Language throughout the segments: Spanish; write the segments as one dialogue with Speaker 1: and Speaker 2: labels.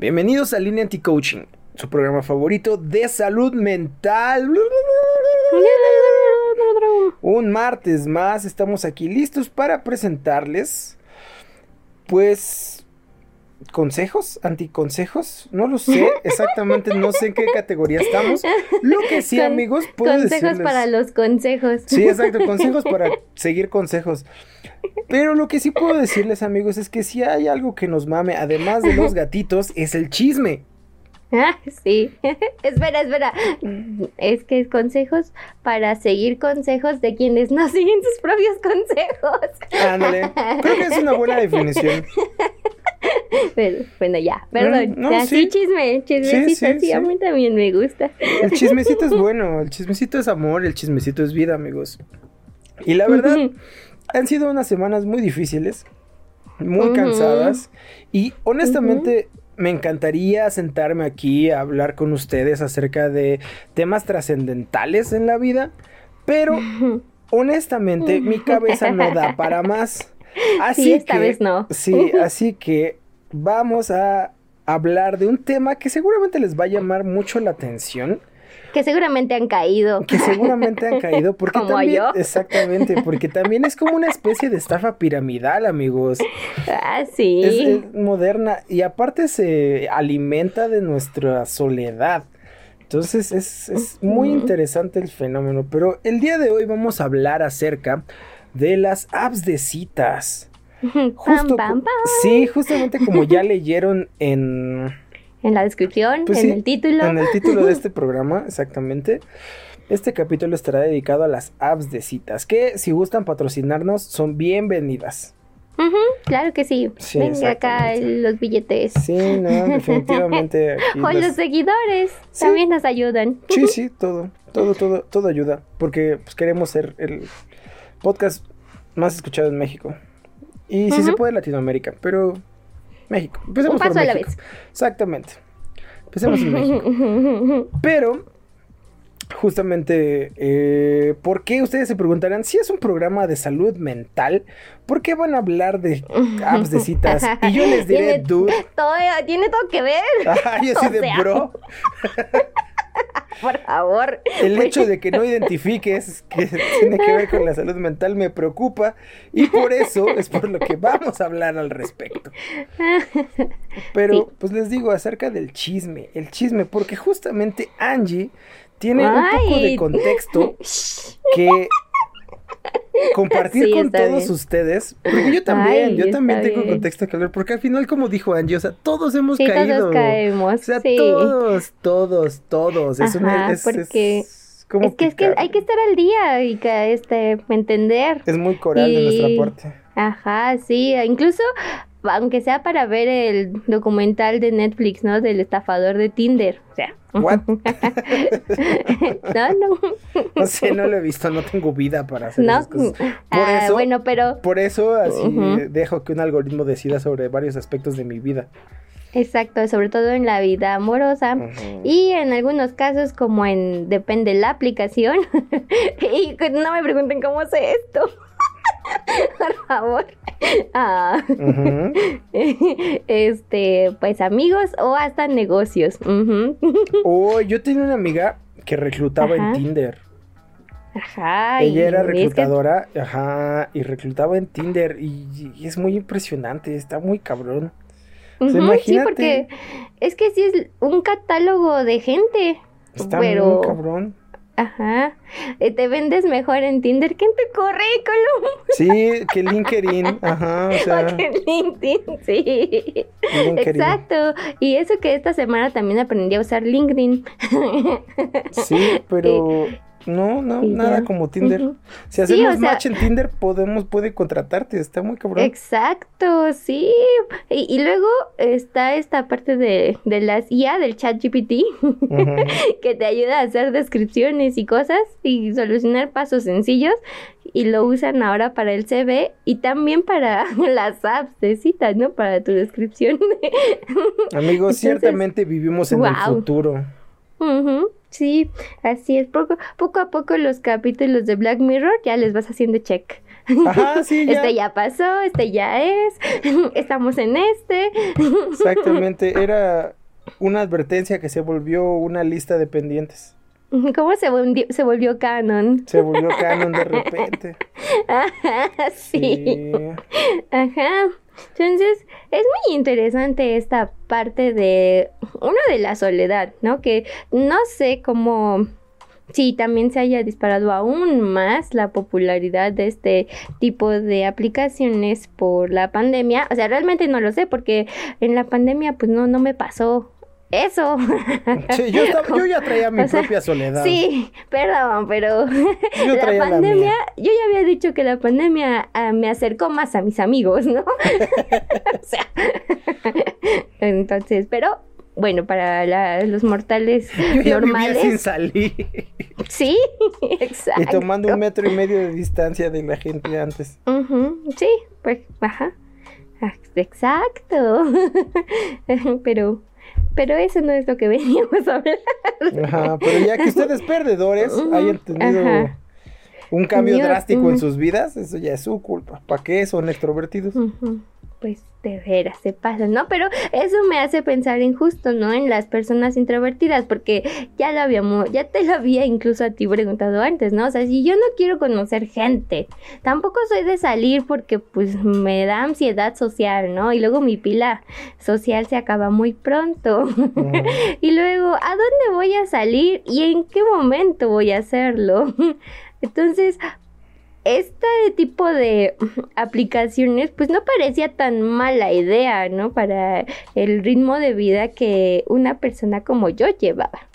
Speaker 1: Bienvenidos a Línea Anti-Coaching, su programa favorito de salud mental. Un martes más estamos aquí listos para presentarles, pues, consejos, anticonsejos, no lo sé, exactamente no sé en qué categoría estamos. Lo que sí, amigos, puedo
Speaker 2: Consejos para los consejos.
Speaker 1: Sí, exacto, consejos para seguir consejos. Pero lo que sí puedo decirles, amigos, es que si hay algo que nos mame, además de los gatitos, es el chisme.
Speaker 2: Ah, sí. espera, espera. Es que es consejos para seguir consejos de quienes no siguen sus propios consejos.
Speaker 1: Ándale. Creo que es una buena definición.
Speaker 2: Pero, bueno, ya, perdón.
Speaker 1: No, no,
Speaker 2: sí. chisme, chismecito,
Speaker 1: Sí,
Speaker 2: sí,
Speaker 1: sí,
Speaker 2: a mí también me gusta.
Speaker 1: El chismecito es bueno, el chismecito es amor, el chismecito es vida, amigos. Y la verdad, han sido unas semanas muy difíciles, muy
Speaker 2: Ujú.
Speaker 1: cansadas. Y honestamente, me encantaría sentarme aquí a hablar con ustedes acerca de temas trascendentales en la vida. Pero honestamente, mi cabeza no da para más. Así
Speaker 2: Sí, esta
Speaker 1: que-
Speaker 2: vez no.
Speaker 1: Sí, así que vamos a hablar de un tema que seguramente les va a llamar mucho la atención,
Speaker 2: Que seguramente han caído.
Speaker 1: que seguramente han caído porque
Speaker 2: Como
Speaker 1: también
Speaker 2: yo.
Speaker 1: exactamente, porque también es como una especie de estafa piramidal, amigos.
Speaker 2: Ah, sí.
Speaker 1: Es, es moderna y aparte se alimenta de nuestra soledad. Entonces es, es muy interesante el fenómeno, pero el día de hoy vamos a hablar acerca de las apps de citas. Justo
Speaker 2: pam,
Speaker 1: co-
Speaker 2: pam.
Speaker 1: Sí, justamente como ya leyeron en,
Speaker 2: En la descripción,
Speaker 1: Pues
Speaker 2: en
Speaker 1: sí,
Speaker 2: el título.
Speaker 1: en el título de este programa, exactamente. Este capítulo estará dedicado a las apps de citas, que si gustan patrocinarnos son bienvenidas.
Speaker 2: Claro que sí.
Speaker 1: Sí,
Speaker 2: Venga acá los billetes.
Speaker 1: Sí, no, definitivamente.
Speaker 2: O los seguidores
Speaker 1: Sí.
Speaker 2: también nos ayudan.
Speaker 1: Sí, sí, todo, todo, todo, todo ayuda, porque pues, queremos ser el podcast más escuchado en México. Y si se puede Latinoamérica, pero México. Empecemos
Speaker 2: Un paso
Speaker 1: por
Speaker 2: a la vez.
Speaker 1: Exactamente. Empecemos en México. Pero, justamente, eh, ¿por qué ustedes se preguntarán si es un programa de salud mental? ¿Por qué van a hablar de apps de citas? Y yo les diré,
Speaker 2: Tiene
Speaker 1: dude.
Speaker 2: todo, tiene todo que ver,
Speaker 1: Ajá, yo soy de
Speaker 2: sea.
Speaker 1: bro.
Speaker 2: por favor.
Speaker 1: El hecho de que no identifiques que tiene que ver con la salud mental me preocupa y por eso es por lo que vamos a hablar al respecto. Pero
Speaker 2: Sí.
Speaker 1: pues les digo acerca del chisme, el chisme, porque justamente Angie tiene un poco de contexto que compartir
Speaker 2: Sí,
Speaker 1: con todos
Speaker 2: bien.
Speaker 1: ustedes, porque yo también,
Speaker 2: Ay,
Speaker 1: yo también tengo
Speaker 2: bien.
Speaker 1: contexto que hablar, porque al final como dijo Angie, o sea, todos hemos
Speaker 2: Sí,
Speaker 1: caído.
Speaker 2: todos caemos.
Speaker 1: O sea,
Speaker 2: sí.
Speaker 1: todos, todos, todos. Es una,
Speaker 2: Ajá,
Speaker 1: es,
Speaker 2: porque
Speaker 1: es
Speaker 2: que, es que hay que estar al día y que este entender.
Speaker 1: Es muy coral de nuestra parte.
Speaker 2: Ajá, sí, incluso aunque sea para ver el documental de Netflix, ¿no? Del estafador de Tinder, o sea.
Speaker 1: What?
Speaker 2: no, no.
Speaker 1: No sé, no lo he visto, no tengo vida para hacer
Speaker 2: No.
Speaker 1: esas cosas. Por
Speaker 2: Ah,
Speaker 1: eso,
Speaker 2: bueno, pero
Speaker 1: por eso así dejo que un algoritmo decida sobre varios aspectos de mi vida.
Speaker 2: exacto, sobre todo en la vida amorosa. Y en algunos casos, como en depende la aplicación. y que no me pregunten cómo sé esto. Por favor. Ah, este, pues amigos o hasta negocios.
Speaker 1: Oh, yo tenía una amiga que reclutaba en. Tinder.
Speaker 2: Ajá.
Speaker 1: Ella era
Speaker 2: es que-
Speaker 1: reclutadora, ajá, y reclutaba en Tinder y, y es muy impresionante, está muy cabrón. O sea,
Speaker 2: Ujú, sí, porque es que sí es un catálogo de gente.
Speaker 1: Está
Speaker 2: pero,
Speaker 1: muy cabrón.
Speaker 2: Ajá, eh, te vendes mejor en Tinder que en tu currículum.
Speaker 1: Sí, que LinkedIn, ajá, o sea,
Speaker 2: O que LinkedIn, sí.
Speaker 1: LinkedIn.
Speaker 2: Exacto. Y eso que esta semana también aprendí a usar LinkedIn.
Speaker 1: Sí, pero No, no,
Speaker 2: Y
Speaker 1: nada
Speaker 2: ya.
Speaker 1: como Tinder. Si hacemos
Speaker 2: sea-
Speaker 1: match en Tinder, podemos, puede contratarte, está muy cabrón.
Speaker 2: Exacto, sí. Y, y luego está esta parte de, de las IA, del chat GPT, que te ayuda a hacer descripciones y cosas y solucionar pasos sencillos. Y lo usan ahora para el CV y también para las apps de citas, ¿no? Para tu descripción.
Speaker 1: Amigos,
Speaker 2: Entonces,
Speaker 1: ciertamente vivimos en el
Speaker 2: guau.
Speaker 1: futuro.
Speaker 2: Ujú, Sí, así es. Poco, poco a poco los capítulos de Black Mirror ya les vas haciendo check.
Speaker 1: Ajá, sí, ya.
Speaker 2: Este ya pasó, este ya es, estamos en este.
Speaker 1: Exactamente, era una advertencia que se volvió una lista de pendientes.
Speaker 2: ¿Cómo se volvió, se volvió canon?
Speaker 1: Se volvió canon de repente.
Speaker 2: Ajá, sí.
Speaker 1: Sí.
Speaker 2: Ajá. Entonces, es muy interesante esta parte de, uno de la soledad, ¿no? Que no sé cómo, si también se haya disparado aún más la popularidad de este tipo de aplicaciones por la pandemia. O sea, realmente no lo sé porque en la pandemia pues no, no me pasó eso.
Speaker 1: Sí, yo, estaba- yo ya traía mi
Speaker 2: O sea,
Speaker 1: propia soledad.
Speaker 2: Sí, perdón, pero
Speaker 1: Yo
Speaker 2: la pandemia, yo ya había dicho que la pandemia ah, me acercó más a mis amigos, ¿no? o sea, entonces, pero bueno, para la- los mortales
Speaker 1: Yo ya vivía
Speaker 2: normales,
Speaker 1: sin salir.
Speaker 2: sí,
Speaker 1: Y
Speaker 2: exacto.
Speaker 1: tomando un metro y medio de distancia de la gente antes.
Speaker 2: Sí, pues, ajá, Ah, exacto. pero, pero eso no es lo que veníamos a hablar.
Speaker 1: Ajá, pero ya que ustedes perdedores hayan tenido
Speaker 2: ajá.
Speaker 1: un cambio drástico en sus vidas, eso ya es su culpa. ¿Para qué son extrovertidos?
Speaker 2: Ujú, Pues de veras se pasa, ¿no? Pero eso me hace pensar en justo, ¿no? En las personas introvertidas, porque ya lo habíamos, ya te lo había incluso a ti preguntado antes, ¿no? O sea, si yo no quiero conocer gente, tampoco soy de salir porque pues me da ansiedad social, ¿no? Y luego mi pila social se acaba muy pronto. Y luego, ¿a dónde voy a salir y en qué momento voy a hacerlo? Entonces, este tipo de aplicaciones, pues no parecía tan mala idea, ¿no? Para el ritmo de vida que una persona como yo llevaba.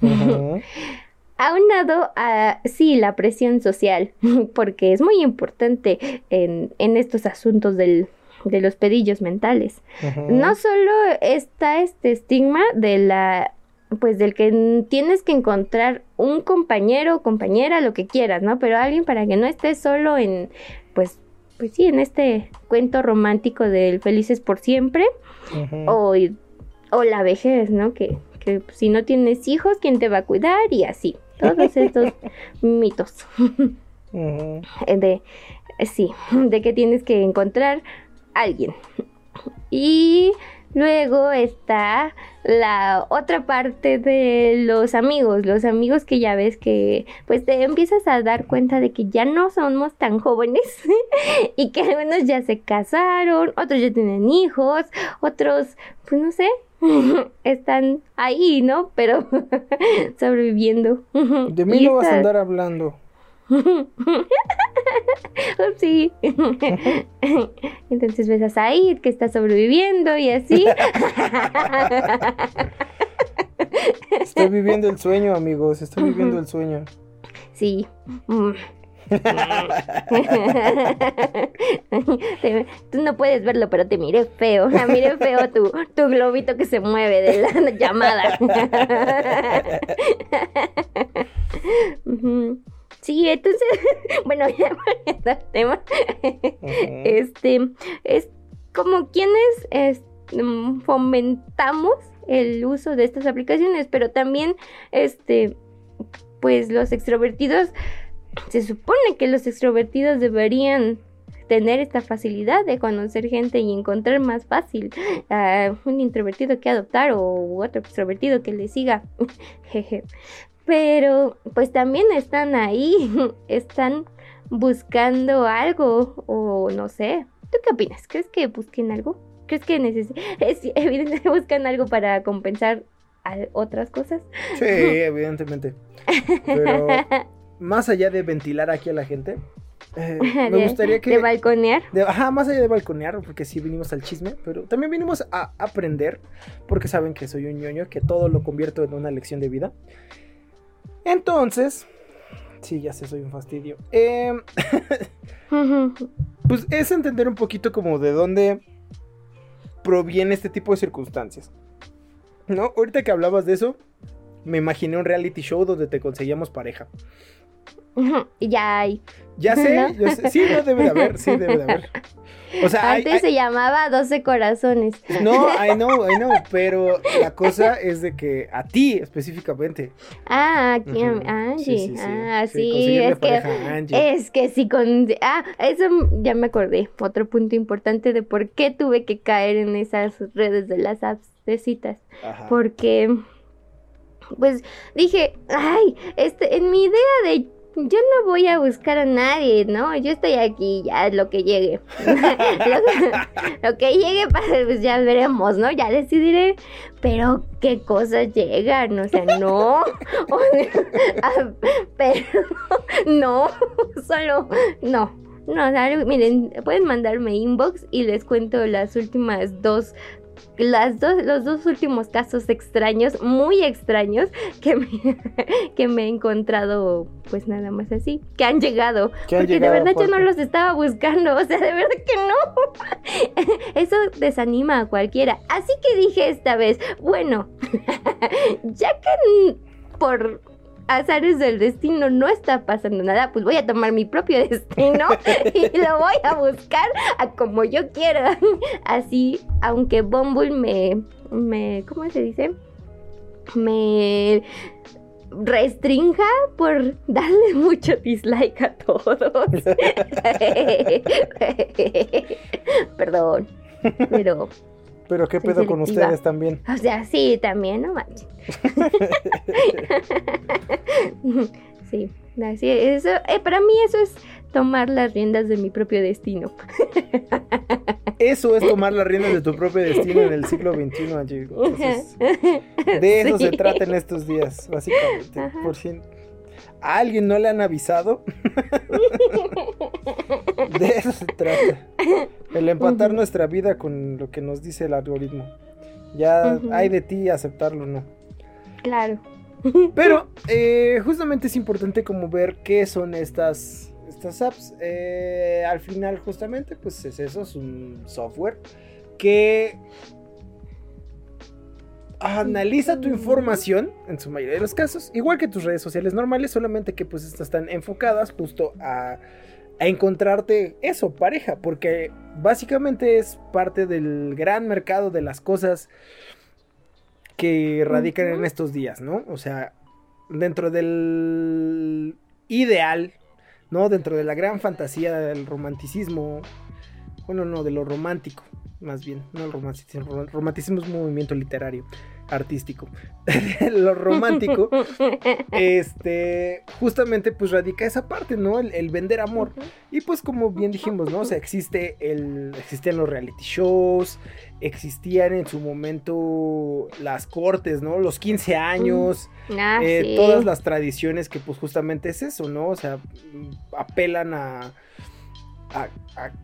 Speaker 1: Ujú.
Speaker 2: Aunado a, sí, la presión social, porque es muy importante en, en estos asuntos del, de los pedillos mentales. No solo está este estigma de la pues del que tienes que encontrar un compañero, compañera, lo que quieras, ¿no? Pero alguien para que no estés solo en pues pues sí, en este cuento romántico del felices por siempre o, o la vejez, ¿no? Que, que si no tienes hijos, ¿quién te va a cuidar? Y así, todos estos mitos de sí, de que tienes que encontrar alguien. Y luego está la otra parte de los amigos, los amigos que ya ves que pues te empiezas a dar cuenta de que ya no somos tan jóvenes y que algunos ya se casaron, otros ya tienen hijos, otros pues no sé, están ahí, ¿no? Pero sobreviviendo.
Speaker 1: De mí
Speaker 2: Y
Speaker 1: no vas a andar hablando.
Speaker 2: Sí. Entonces ves a Said que está sobreviviendo y así.
Speaker 1: Estoy viviendo el sueño, amigos. Estoy viviendo el sueño.
Speaker 2: Sí. Mm. Tú no puedes verlo, pero te miré feo. Miré feo tu, tu globito que se mueve de la llamada. Sí, entonces, bueno, ya volviendo al tema. Este es como quienes es, mm, fomentamos el uso de estas aplicaciones, pero también este pues los extrovertidos se supone que los extrovertidos deberían tener esta facilidad de conocer gente y encontrar más fácil a un introvertido que adoptar o otro extrovertido que le siga. Jeje. Pero pues también están ahí, están buscando algo o no sé. ¿Tú qué opinas? ¿Crees que busquen algo? ¿Crees que es evidente buscan algo para compensar a otras cosas?
Speaker 1: Sí, evidentemente. Pero más allá de ventilar aquí a la gente, eh, me
Speaker 2: De-
Speaker 1: gustaría que...
Speaker 2: de balconear.
Speaker 1: de- ajá, más allá de balconear, porque sí vinimos al chisme, pero también vinimos a aprender, porque saben que soy un ñoño, que todo lo convierto en una lección de vida. Entonces, Sí, ya sé, soy un fastidio. Em, pues es entender un poquito como de dónde proviene este tipo de circunstancias. ¿No? Ahorita que hablabas de eso, me imaginé un reality show donde te conseguíamos pareja.
Speaker 2: Ya hay.
Speaker 1: Ya sé, sí, no debe de haber, sí debe de haber.
Speaker 2: O sea, Antes se llamaba 12 corazones.
Speaker 1: No, I know, I know, pero la cosa es de que a ti específicamente.
Speaker 2: Ah, aquí Angie. ah, sí, es que es que sí con Ah, eso ya me acordé. Otro punto importante de por qué tuve que caer en esas redes de las apps de citas. Porque pues dije, ay, este en mi idea de yo no voy a buscar a nadie, ¿no? Yo estoy aquí, ya lo que llegue. lo, que, llegue, pues ya veremos, ¿no? Ya decidiré. Pero qué cosas llegan, o sea, no. Ah, pero no, solo, no. No, miren, pueden mandarme inbox y les cuento las últimas dos las dos, los dos últimos casos extraños, muy extraños, que me, que me he encontrado, pues nada más así, que han llegado. porque de verdad yo no los estaba buscando, o sea, de verdad que no. Eso desanima a cualquiera. Así que dije esta vez, bueno, ya que por azares del destino no está pasando nada, pues voy a tomar mi propio destino y lo voy a buscar a como yo quiera. Así, aunque Bumble me, me, ¿cómo se dice? Me restrinja por darle mucho dislike a todos. Perdón, pero
Speaker 1: pero qué pedo con ustedes también.
Speaker 2: O sea, sí, también, no manches. sí, así eso, eh, para mí eso es tomar las riendas de mi propio destino.
Speaker 1: Eso es tomar las riendas de tu propio destino en el siglo XXI, amigos. de eso se trata en estos días, básicamente. Por fin. ¿A alguien no le han avisado? de eso se trata. El empatar nuestra vida con lo que nos dice el algoritmo. Ya hay de ti aceptarlo o no.
Speaker 2: Claro.
Speaker 1: Pero eh, justamente es importante como ver qué son estas, estas apps. Eh, al final justamente pues es eso, es un software que analiza tu información, en su mayoría de los casos, igual que tus redes sociales normales, solamente que pues estas están enfocadas justo a, a encontrarte eso, pareja, porque básicamente es parte del gran mercado de las cosas que radican en estos días, ¿no? O sea, dentro del ideal, ¿no? Dentro de la gran fantasía del romanticismo, bueno, no, de lo romántico, más bien, no el romanticismo, romanticismo es un movimiento literario, artístico, lo romántico, este, justamente pues radica esa parte, ¿no? El, vender amor. Y pues como bien dijimos, ¿no? O sea, existe el, existían los reality shows, existían en su momento las cortes, ¿no? Los 15 años, ah, eh, todas las tradiciones que pues justamente es eso, ¿no? O sea, apelan a a,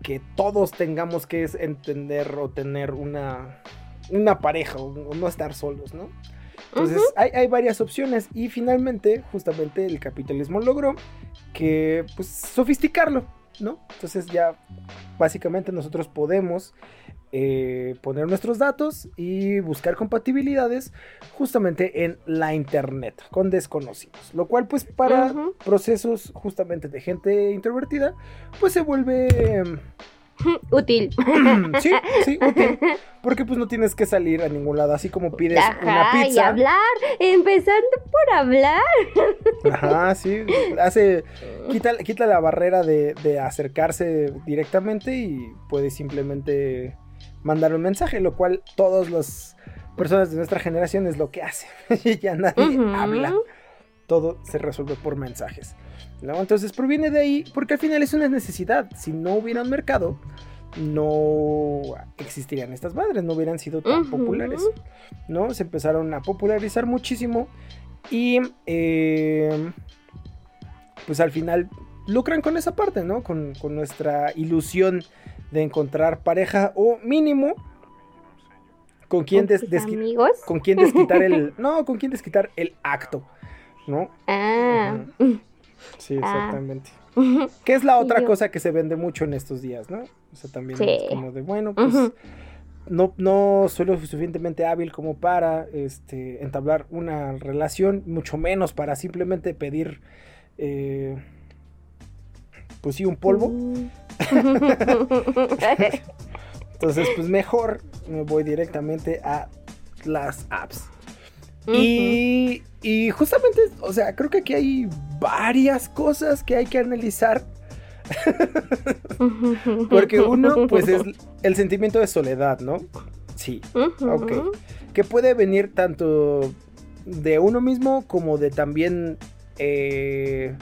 Speaker 1: que todos tengamos que entender o tener una, una pareja o, no estar solos, ¿no? Entonces hay, varias opciones y finalmente justamente el capitalismo logró que pues sofisticarlo, ¿no? Entonces ya básicamente nosotros podemos eh, poner nuestros datos y buscar compatibilidades justamente en la internet con desconocidos. Lo cual pues para procesos justamente de gente introvertida pues se vuelve...
Speaker 2: útil.
Speaker 1: sí, sí, útil. Porque pues no tienes que salir a ningún lado, así como pides una pizza.
Speaker 2: Y hablar, empezando por hablar.
Speaker 1: Ajá, sí. Hace. Quita, quita la barrera de, de acercarse directamente y puedes simplemente mandar un mensaje, lo cual todas las personas de nuestra generación es lo que hacen. ya nadie habla. Todo se resuelve por mensajes. Entonces proviene de ahí porque al final es una necesidad. Si no hubiera un mercado, no existirían estas madres, no hubieran sido tan populares. ¿no? Se empezaron a popularizar muchísimo y eh, pues al final lucran con esa parte, ¿no? Con, con nuestra ilusión de encontrar pareja o mínimo con quien, des, con quien desquitar el no con quien desquitar el acto no
Speaker 2: ah
Speaker 1: Sí,
Speaker 2: Ah.
Speaker 1: exactamente. Que es la otra
Speaker 2: yo-
Speaker 1: cosa que se vende mucho en estos días, ¿no? O sea, también
Speaker 2: Sí.
Speaker 1: es como de, bueno, pues no, no soy lo suficientemente hábil como para este, entablar una relación, mucho menos para simplemente pedir, eh, pues sí, un polvo.
Speaker 2: Mm.
Speaker 1: Entonces, pues mejor me voy directamente a las apps. Y justamente, o sea, creo que aquí hay varias cosas que hay que analizar. Porque uno, pues es el sentimiento de soledad, ¿no? Sí, ok. que puede venir tanto de uno mismo como de también eh,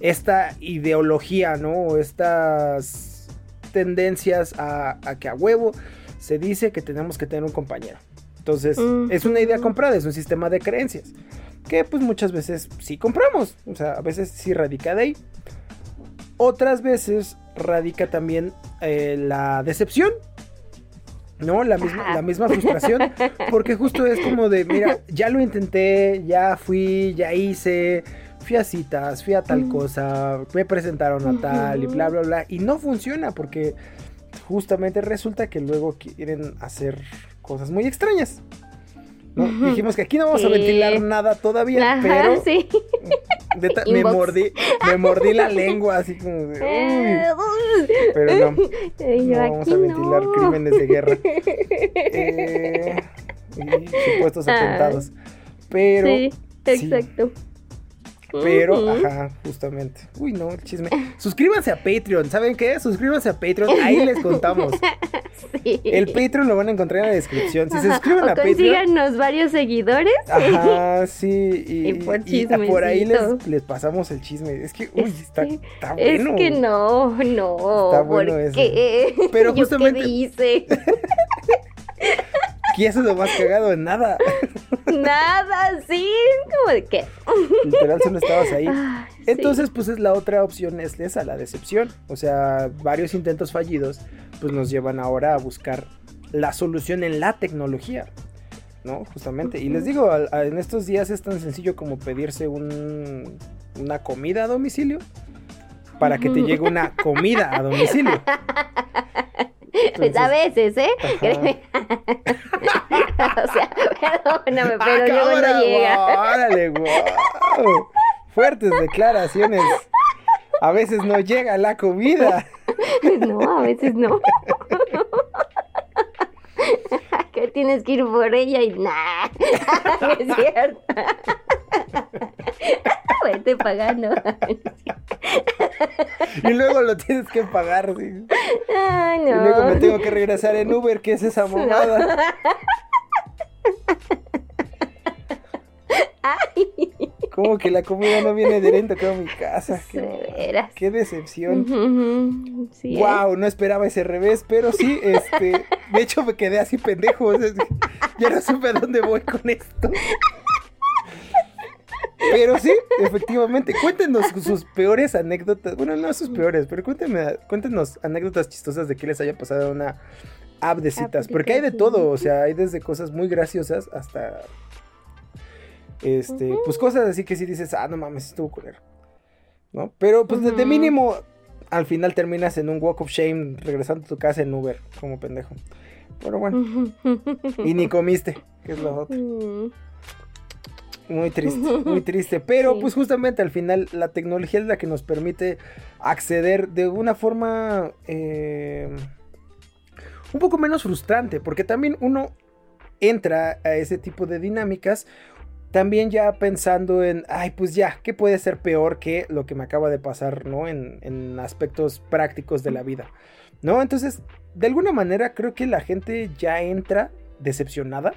Speaker 1: esta ideología, ¿no? Estas tendencias a, a que a huevo se dice que tenemos que tener un compañero. Entonces, es una idea comprada, es un sistema de creencias. Que pues muchas veces sí compramos. O sea, a veces sí radica de ahí. Otras veces radica también eh, la decepción. ¿No? La misma, la misma frustración. Porque justo es como de, mira, ya lo intenté, ya fui, ya hice, fui a citas, fui a tal
Speaker 2: Ujú.
Speaker 1: cosa, me presentaron a tal y bla, bla, bla. Y no funciona porque justamente resulta que luego quieren hacer cosas muy extrañas. ¿No? Dijimos que aquí no vamos a
Speaker 2: Sí.
Speaker 1: ventilar nada todavía,
Speaker 2: Ajá,
Speaker 1: pero
Speaker 2: sí.
Speaker 1: me mordí, me mordí la lengua así como de, uy, pero no, no vamos
Speaker 2: aquí
Speaker 1: a ventilar
Speaker 2: no.
Speaker 1: crímenes de guerra eh, y supuestos
Speaker 2: Ah.
Speaker 1: atentados. Pero,
Speaker 2: sí,
Speaker 1: sí. Pero, ajá, justamente. Uy, no, el chisme. Suscríbanse a Patreon, ¿saben qué? Suscríbanse a Patreon, ahí les contamos.
Speaker 2: Sí.
Speaker 1: El Patreon lo van a encontrar en la descripción. Si se suscriben
Speaker 2: o
Speaker 1: a Patreon.
Speaker 2: consíganos varios seguidores.
Speaker 1: Ajá, sí, y,
Speaker 2: Y por
Speaker 1: y por ahí les, les pasamos el chisme. Es que, uy,
Speaker 2: Es
Speaker 1: está,
Speaker 2: que-
Speaker 1: está
Speaker 2: Es
Speaker 1: bueno.
Speaker 2: que no, no.
Speaker 1: Está bueno
Speaker 2: ¿por
Speaker 1: eso.
Speaker 2: qué?
Speaker 1: Pero
Speaker 2: ¿Yo
Speaker 1: justamente-
Speaker 2: qué hice?
Speaker 1: Eso es lo más cagado en nada.
Speaker 2: Nada, sí. Como de qué.
Speaker 1: Literal, solo estabas ahí.
Speaker 2: Sí.
Speaker 1: Entonces, pues es la otra opción, es esa, la decepción. O sea, varios intentos fallidos, pues nos llevan ahora a buscar la solución en la tecnología. ¿No? Justamente. Y les digo, a- en estos días es tan sencillo como pedirse un, una comida a domicilio para que te llegue una comida a domicilio.
Speaker 2: Pues a veces, ¿eh? O sea, perdóname, pero
Speaker 1: ¡Ah,
Speaker 2: luego no llega.
Speaker 1: ¡Órale, guau! Fuertes declaraciones. A veces no llega la comida.
Speaker 2: No, a veces no. que tienes que ir por ella y no es cierto. Vete pagando.
Speaker 1: Y luego lo tienes que pagar. ¿sí?
Speaker 2: Ay,
Speaker 1: Y luego me
Speaker 2: no.
Speaker 1: tengo que regresar en Uber. ¿Qué es esa mamada?
Speaker 2: Ay,
Speaker 1: Como que la comida no viene acá a mi casa.
Speaker 2: de
Speaker 1: Qué,
Speaker 2: veras.
Speaker 1: qué decepción.
Speaker 2: Sí, ¿eh?
Speaker 1: Wow, no esperaba ese revés, pero sí, este, de hecho me quedé así pendejo, o sea, ya no supe a dónde voy con esto. Pero sí, efectivamente, cuéntenos sus peores anécdotas, bueno, no sus peores, pero cuéntenme, cuéntenos anécdotas chistosas de que les haya pasado una app de citas, porque hay de todo, o sea, hay desde cosas muy graciosas hasta, este, pues cosas así que sí dices, ah, no mames, estuvo culero, ¿no? Pero pues de- de
Speaker 2: Ujú.
Speaker 1: mínimo al final terminas en un walk of shame regresando a tu casa en Uber, como pendejo. Pero bueno, y ni comiste, que es lo otro. Muy triste, muy triste. Pero
Speaker 2: Sí.
Speaker 1: pues justamente al final la tecnología es la que nos permite acceder de una forma eh, un poco menos frustrante, porque también uno entra a ese tipo de dinámicas. También ya pensando en, ay, pues ya, ¿qué puede ser peor que lo que me acaba de pasar, ¿no? En, en aspectos prácticos de la vida, ¿no? Entonces, de alguna manera creo que la gente ya entra decepcionada.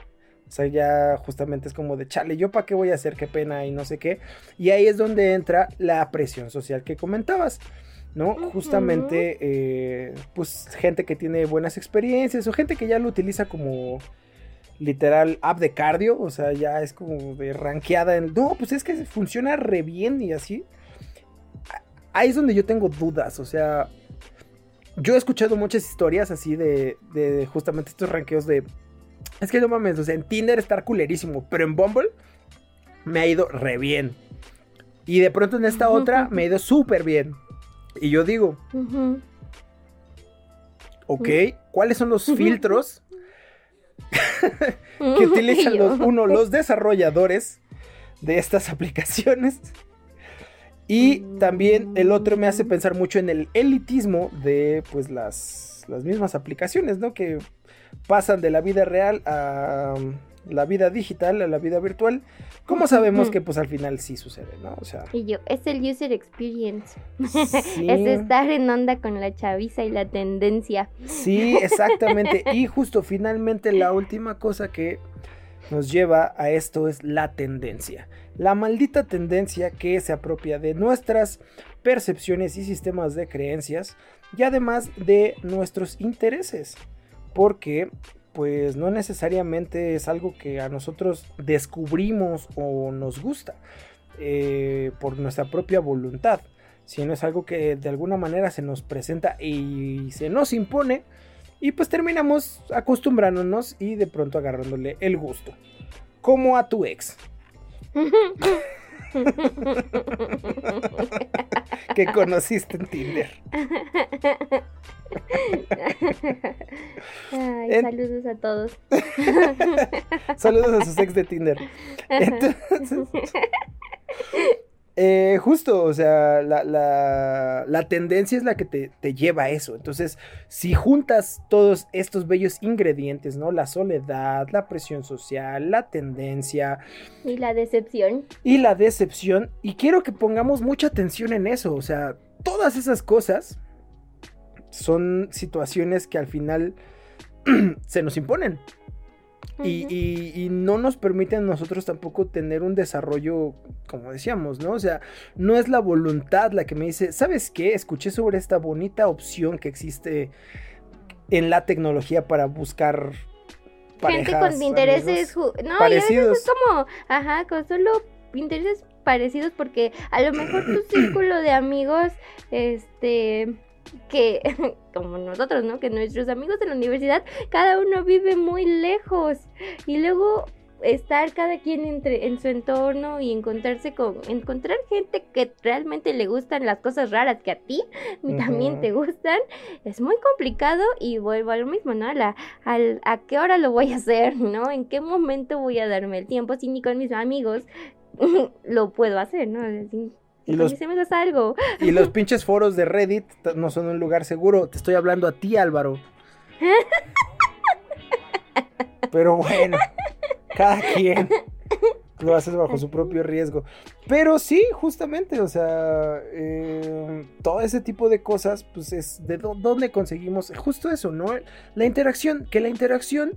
Speaker 1: O sea, ya justamente es como de, chale, ¿yo para qué voy a hacer? Qué pena y no sé qué. Y ahí es donde entra la presión social que comentabas, ¿no? Justamente, eh, pues gente que tiene buenas experiencias o gente que ya lo utiliza como literal app de cardio, o sea, ya es como de rankeada en, no, pues es que funciona re bien y así. Ahí es donde yo tengo dudas, o sea, yo he escuchado muchas historias así de, de justamente estos rankeos de, es que no mames, o sea, en Tinder estar culerísimo, pero en Bumble me ha ido re bien. Y de pronto en esta otra me ha ido súper bien. Y yo digo, ok, ¿cuáles son los filtros que utilizan los, uno, los desarrolladores de estas aplicaciones? Y también el otro me hace pensar mucho en el elitismo de pues las, las mismas aplicaciones, ¿no? Que pasan de la vida real a um, la vida digital, a la vida virtual. Como sabemos que pues al final sí sucede, ¿no? O sea,
Speaker 2: Y yo, es el user experience.
Speaker 1: sí.
Speaker 2: Es estar en onda con la chaviza y la tendencia.
Speaker 1: Sí, exactamente. Y justo finalmente la última cosa que nos lleva a esto es la tendencia. La maldita tendencia que se apropia de nuestras percepciones y sistemas de creencias y además de nuestros intereses. Porque pues no necesariamente es algo que a nosotros descubrimos o nos gusta eh, por nuestra propia voluntad, sino es algo que de alguna manera se nos presenta y se nos impone y pues terminamos acostumbrándonos y de pronto agarrándole el gusto. Como a tu ex, que conociste en Tinder.
Speaker 2: Ay,
Speaker 1: En-
Speaker 2: saludos a todos.
Speaker 1: Saludos a sus ex de Tinder. Entonces, eh, justo, o sea, la, la- la tendencia es la que te, te lleva a eso. Entonces, si juntas todos estos bellos ingredientes, ¿no? La soledad, la presión social, la tendencia
Speaker 2: Y la decepción.
Speaker 1: y la decepción, y quiero que pongamos mucha atención en eso, o sea, todas esas cosas son situaciones que al final se nos imponen. Y,
Speaker 2: Ujú.
Speaker 1: y- y no nos permiten a nosotros tampoco tener un desarrollo, como decíamos, ¿no? O sea, no es la voluntad la que me dice, ¿sabes qué? Escuché sobre esta bonita opción que existe en la tecnología para buscar
Speaker 2: Gente
Speaker 1: parejas,
Speaker 2: con intereses. No, y a veces
Speaker 1: parecidos.
Speaker 2: es como, ajá, con solo intereses parecidos, porque a lo mejor tu círculo de amigos, este que como nosotros, ¿no? Que nuestros amigos de la universidad, cada uno vive muy lejos. Y luego estar cada quien entre en su entorno y encontrarse con encontrar gente que realmente le gustan las cosas raras que a ti también
Speaker 1: Ujú.
Speaker 2: te gustan es muy complicado. Y vuelvo a lo mismo no a la al a qué hora lo voy a hacer no en qué momento voy a darme el tiempo si ni con mis amigos lo puedo hacer no Así,
Speaker 1: Y los-
Speaker 2: algo
Speaker 1: Y los pinches foros de Reddit no son un lugar seguro. Te estoy hablando a ti, Álvaro. Pero bueno, cada quien lo haces bajo su propio riesgo. Pero sí, justamente, o sea, eh, todo ese tipo de cosas, pues es de dó- dónde conseguimos justo eso, ¿no? La interacción, que la interacción,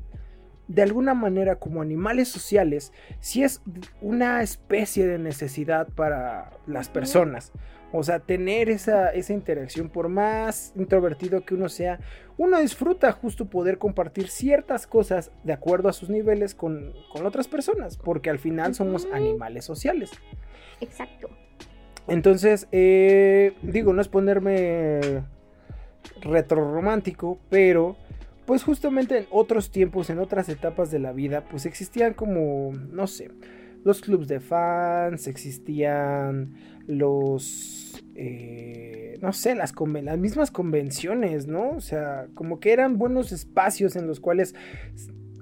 Speaker 1: de alguna manera, como animales sociales, sí es una especie de necesidad para las personas. O sea, tener esa, esa interacción, por más introvertido que uno sea, uno disfruta justo poder compartir ciertas cosas de acuerdo a sus niveles con, con otras personas, porque al final somos animales sociales.
Speaker 2: exacto
Speaker 1: Entonces, eh, digo, no es ponerme retroromántico, pero pues justamente en otros tiempos, en otras etapas de la vida, pues existían como, no sé, los clubs de fans, existían los, eh, no sé, las, las mismas convenciones, ¿no? O sea, como que eran buenos espacios en los cuales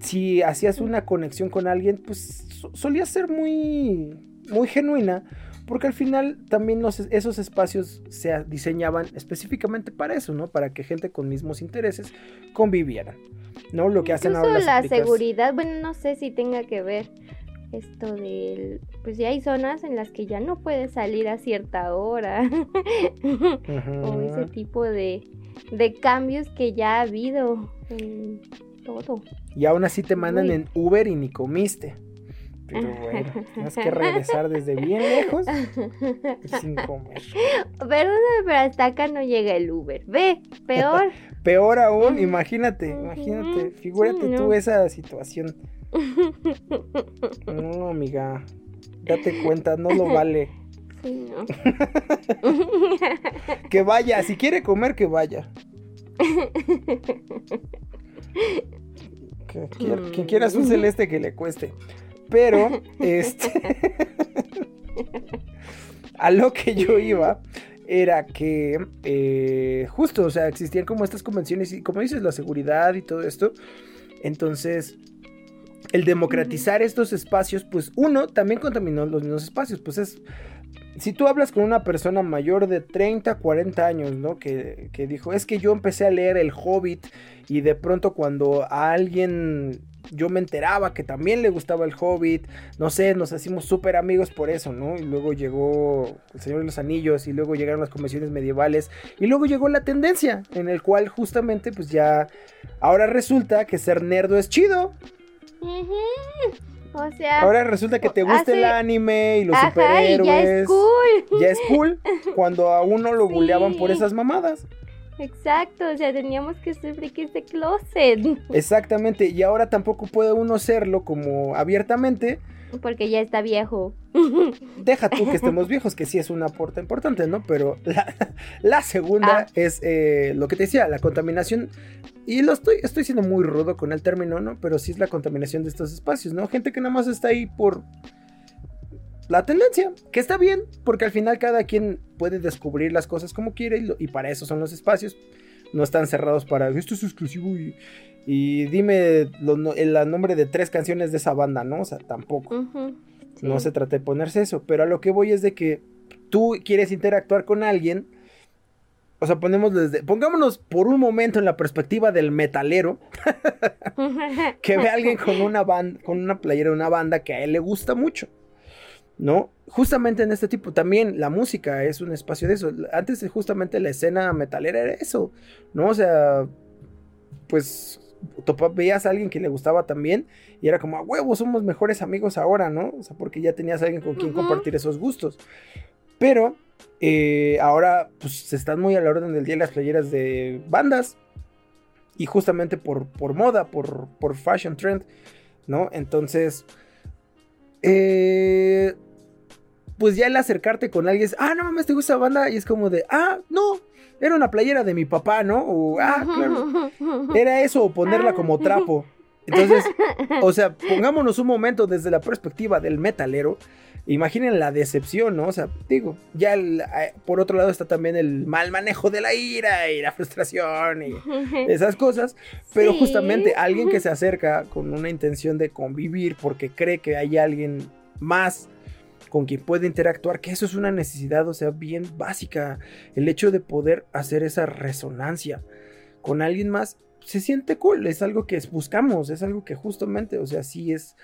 Speaker 1: si hacías una conexión con alguien, pues so- solía ser muy, muy genuina, porque al final también los- esos espacios se diseñaban específicamente para eso, ¿no? Para que gente con mismos intereses convivieran, ¿no? Lo que hacen
Speaker 2: Incluso
Speaker 1: ahora las
Speaker 2: la
Speaker 1: aplicas-
Speaker 2: seguridad, bueno, no sé si tenga que ver esto del, pues ya hay zonas en las que ya no puedes salir a cierta hora, o ese tipo de, de cambios que ya ha habido en todo.
Speaker 1: Y aún así te mandan
Speaker 2: Uy.
Speaker 1: en Uber y ni comiste. Pero bueno, tienes que regresar desde bien lejos y sin comer.
Speaker 2: Perdóname, pero hasta acá no llega el Uber. Ve, peor.
Speaker 1: Peor aún, imagínate, imagínate, figúrate tú esa situación. No, amiga, date cuenta, no lo vale.
Speaker 2: Sí, no.
Speaker 1: Que vaya, si quiere comer, que vaya. Que quien quiera su celeste que le cueste. Pero, este. a lo que yo iba era que eh, justo, o sea, existían como estas convenciones y como dices, la seguridad y todo esto. Entonces, el democratizar estos espacios, pues uno también contaminó los mismos espacios, pues es... Si tú hablas con una persona mayor de 30, 40 años, ¿no? Que, que dijo, es que yo empecé a leer El Hobbit y de pronto cuando a alguien yo me enteraba que también le gustaba el Hobbit, no sé, nos hacimos súper amigos por eso, ¿no? Y luego llegó el Señor de los Anillos y luego llegaron las convenciones medievales y luego llegó la tendencia en el cual justamente pues ya ahora resulta que ser nerdo es chido.
Speaker 2: O sea,
Speaker 1: ahora resulta que te gusta el anime y los
Speaker 2: Ajá,
Speaker 1: superhéroes.
Speaker 2: Y ya es cool.
Speaker 1: Ya es cool cuando a uno lo
Speaker 2: Sí.
Speaker 1: buleaban por esas mamadas.
Speaker 2: Exacto, o sea, teníamos que ser frikis de closet.
Speaker 1: Exactamente, y ahora tampoco puede uno serlo como abiertamente.
Speaker 2: Porque ya está viejo.
Speaker 1: Deja tú que estemos viejos, que sí es una aporte importante, ¿no? Pero la, la segunda
Speaker 2: Ah.
Speaker 1: es eh, lo que te decía, la contaminación. Y lo estoy, estoy siendo muy rudo con el término, ¿no? Pero sí es la contaminación de estos espacios, ¿no? Gente que nada más está ahí por la tendencia, que está bien, porque al final cada quien puede descubrir las cosas como quiere y, lo- y para eso son los espacios. No están cerrados para esto es exclusivo y, y dime lo- no- el nombre de tres canciones de esa banda, ¿no? O sea, tampoco.
Speaker 2: Sí.
Speaker 1: No se trata de ponerse eso, pero a lo que voy es de que tú quieres interactuar con alguien. O sea, ponemos desde, pongámonos por un momento en la perspectiva del metalero que ve a alguien con una banda, con una playera de una banda que a él le gusta mucho. ¿No? Justamente en este tipo también la música es un espacio de eso. Antes justamente la escena metalera era eso, ¿no? O sea, pues topa- veías a alguien que le gustaba también y era como, a huevo, somos mejores amigos ahora, ¿no? O sea, porque ya tenías a alguien con quien compartir esos gustos. Pero eh, ahora, pues se están muy a la orden del día las playeras de bandas. Y justamente por, por moda, por, por fashion trend, ¿no? Entonces, eh, pues ya el acercarte con alguien es, ah, no mames, te gusta la banda. Y es como de, ah, no, era una playera de mi papá, ¿no? O, ah, claro. Era eso, o ponerla como trapo. Entonces, o sea, pongámonos un momento desde la perspectiva del metalero. Imaginen la decepción, ¿no? O sea, digo, ya el- eh, por otro lado está también el mal manejo de la ira y la frustración y esas cosas. Pero
Speaker 2: Sí.
Speaker 1: justamente alguien que se acerca con una intención de convivir porque cree que hay alguien más con quien puede interactuar, que eso es una necesidad, o sea, bien básica. El hecho de poder hacer esa resonancia con alguien más se siente cool, es algo que buscamos, es algo que justamente, o sea, sí es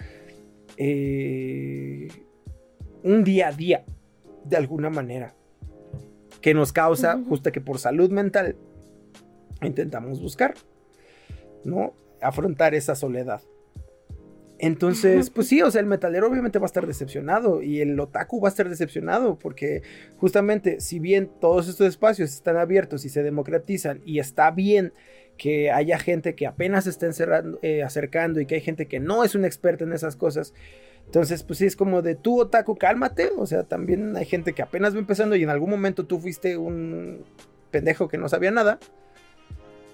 Speaker 1: eh, un día a día, de alguna manera, que nos causa,
Speaker 2: Ujú.
Speaker 1: justo que por salud mental, intentamos buscar, ¿no? Afrontar esa soledad. Entonces, pues sí, o sea, el metalero obviamente va a estar decepcionado y el otaku va a estar decepcionado porque justamente si bien todos estos espacios están abiertos y se democratizan y está bien que haya gente que apenas se está encerrando, eh, acercando y que hay gente que no es una experta en esas cosas, entonces pues sí es como de tú otaku, cálmate, o sea, también hay gente que apenas va empezando y en algún momento tú fuiste un pendejo que no sabía nada,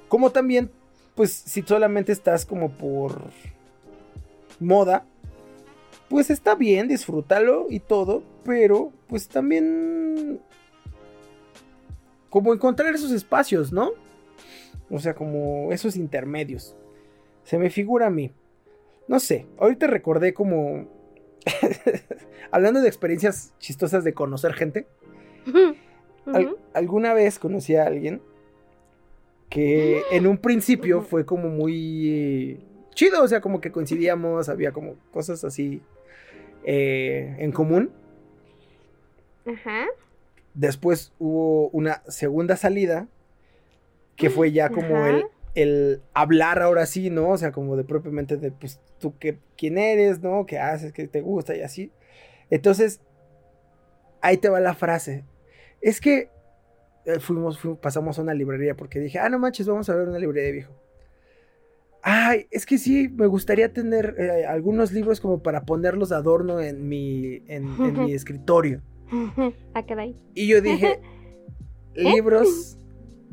Speaker 1: como también pues si solamente estás como por moda, pues está bien, disfrútalo y todo, pero pues también como encontrar esos espacios, ¿no? O sea, como esos intermedios. Se me figura a mí. No sé, ahorita recordé como... Hablando de experiencias chistosas de conocer gente. al- alguna vez conocí a alguien que en un principio fue como muy chido, o sea, como que coincidíamos, había como cosas así eh, en común.
Speaker 2: Ajá.
Speaker 1: Después hubo una segunda salida que fue ya como
Speaker 2: Ajá.
Speaker 1: el, el hablar ahora sí, ¿no? O sea, como de propiamente de, pues, tú qué, quién eres, ¿no? ¿Qué haces? ¿Qué te gusta? Y así. Entonces, ahí te va la frase. Es que eh, fuimos, fuimos- pasamos a una librería porque dije, ah, no manches, vamos a ver una librería de viejo. Ay, es que sí, me gustaría tener eh, algunos libros como para ponerlos de adorno en mi, en, en mi escritorio.
Speaker 2: Ah.
Speaker 1: Y yo dije, libros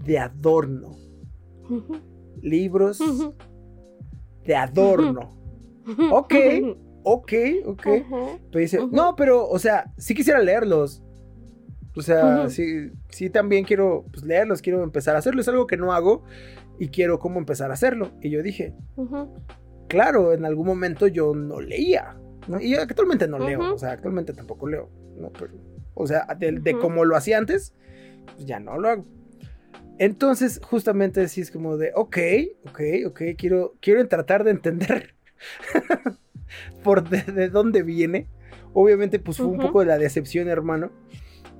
Speaker 1: de adorno. Libros de adorno. Ok, ok, ok. Pero dice, no, pero, o sea, sí quisiera leerlos. O sea, sí, sí también quiero pues, leerlos, quiero empezar a hacerlo. Es algo que no hago y quiero cómo empezar a hacerlo. Y yo dije,
Speaker 2: Ujú.
Speaker 1: claro, en algún momento yo no leía. ¿no? Y actualmente no leo,
Speaker 2: Ujú.
Speaker 1: o sea, actualmente tampoco leo. ¿no? Pero, o sea, de, de
Speaker 2: Ujú.
Speaker 1: como lo hacía antes, pues ya no lo hago. Entonces, justamente sí es como de, ok, ok, ok, quiero, quiero tratar de entender por de, de dónde viene. Obviamente, pues fue un poco de la decepción, hermano.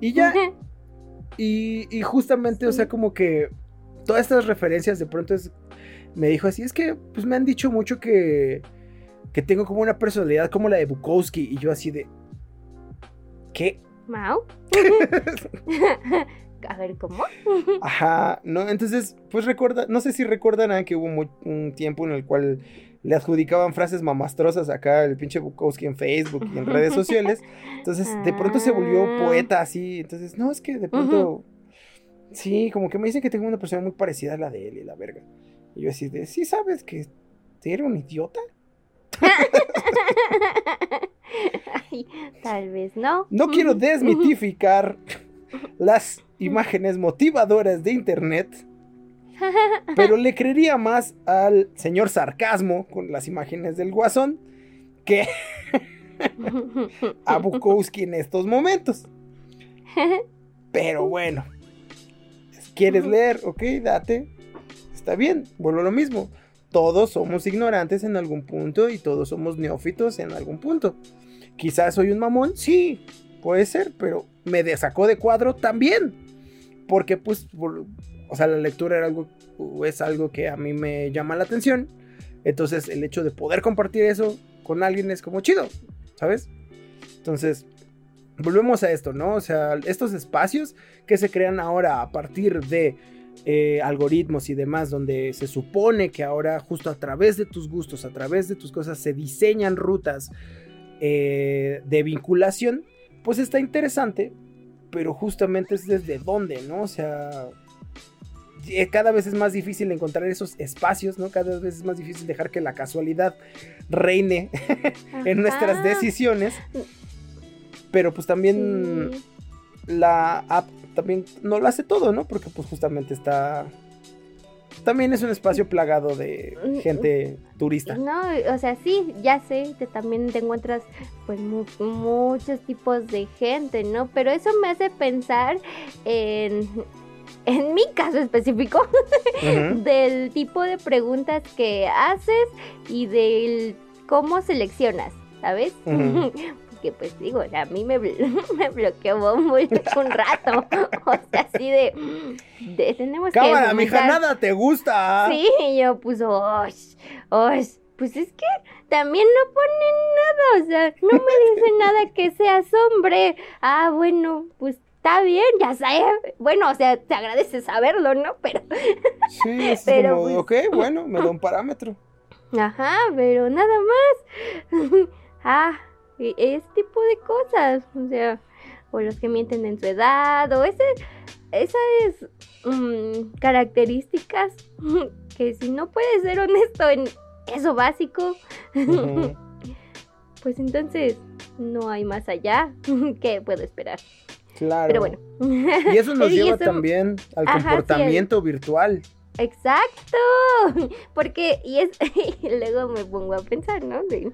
Speaker 1: Y ya, y, y justamente, o
Speaker 2: Sí.
Speaker 1: sea, como que todas estas referencias de pronto es, me dijo así, es que pues me han dicho mucho que, que tengo como una personalidad como la de Bukowski y yo así de... ¿Qué?
Speaker 2: Mau. A ver, ¿cómo?
Speaker 1: Ajá, ¿no? Entonces, pues recuerda, no sé si recuerdan que hubo mu- un tiempo en el cual le adjudicaban frases mamastrosas acá el pinche Bukowski en Facebook y en redes sociales. Entonces, de pronto se volvió
Speaker 2: Ah.
Speaker 1: poeta así. Entonces, no, es que de pronto... Sí, como que me dicen que tengo una persona muy parecida a la de él y la verga. Y yo así de, ¿sí sabes que era un idiota?
Speaker 2: Ay, tal vez no.
Speaker 1: No quiero desmitificar las imágenes motivadoras de internet, pero le creería más al señor sarcasmo con las imágenes del guasón que a Bukowski en estos momentos. Pero bueno, ¿quieres leer? Ok, date. Está bien, vuelvo a lo mismo. Todos somos ignorantes en algún punto y todos somos neófitos en algún punto. Quizás soy un mamón, sí, puede ser, pero me sacó de cuadro también. Porque pues, por- o sea, la lectura era algo, es algo que a mí me llama la atención. Entonces el hecho de poder compartir eso con alguien es como chido, ¿sabes? Entonces, volvemos a esto, ¿no? O sea, estos espacios que se crean ahora a partir de eh, algoritmos y demás, donde se supone que ahora justo a través de tus gustos, a través de tus cosas, se diseñan rutas eh, de vinculación, pues está interesante, pero justamente es desde dónde, ¿no? O sea, eh, cada vez es más difícil encontrar esos espacios, ¿no? Cada vez es más difícil dejar que la casualidad reine en nuestras decisiones. Pero pues también
Speaker 2: Sí.
Speaker 1: la app también no lo hace todo, ¿no? Porque pues justamente está... También es un espacio plagado de gente turista.
Speaker 2: No, o sea, sí, ya sé que también te encuentras pues mu- muchos tipos de gente, ¿no? Pero eso me hace pensar en, en mi caso específico, del tipo de preguntas que haces y del cómo seleccionas, ¿sabes? Porque pues digo, a mí me, me bloqueó muy un rato, o sea, así de, de tenemos que...
Speaker 1: Cámara, mija,
Speaker 2: fomentar-
Speaker 1: nada te gusta.
Speaker 2: Sí, y yo pues, osh, osh, pues es que también no ponen nada, o sea, no me dicen nada que seas hombre. Ah, bueno, pues está bien, ya sé. Bueno, o sea, te agradece saberlo, ¿no? Pero,
Speaker 1: Sí, es
Speaker 2: Pero,
Speaker 1: como,
Speaker 2: pues-
Speaker 1: ok, bueno, me da un parámetro.
Speaker 2: ajá, pero nada más. ah, ese tipo de cosas, o sea, o los que mienten en su edad, o ese, esas mm, características que si no puedes ser honesto en eso básico, pues entonces no hay más allá que puedo esperar.
Speaker 1: Claro.
Speaker 2: Pero bueno.
Speaker 1: Y eso nos lleva
Speaker 2: eso-
Speaker 1: también al
Speaker 2: Ajá, sí,
Speaker 1: comportamiento virtual.
Speaker 2: Exacto, porque y es y luego me pongo a pensar, ¿no? De,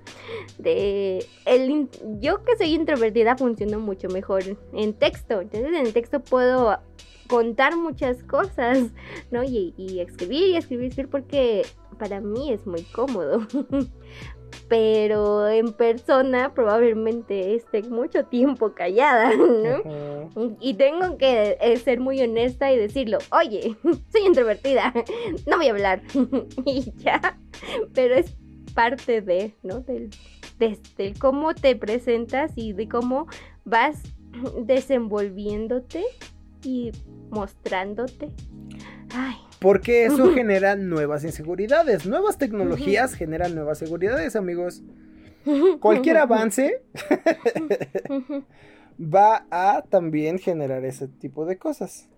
Speaker 2: de el yo que soy introvertida funciono mucho mejor en texto, entonces en texto puedo contar muchas cosas, ¿no? Y, y escribir y escribir, escribir porque para mí es muy cómodo. Pero en persona probablemente esté mucho tiempo callada, ¿no? Y tengo que eh, ser muy honesta y decirlo, oye, soy introvertida, no voy a hablar. y ya, pero es parte de, ¿no? Del, de- del cómo te presentas y de cómo vas desenvolviéndote y mostrándote.
Speaker 1: Porque eso genera nuevas inseguridades. Nuevas tecnologías generan nuevas seguridades, amigos. Cualquier avance va a también generar ese tipo de cosas.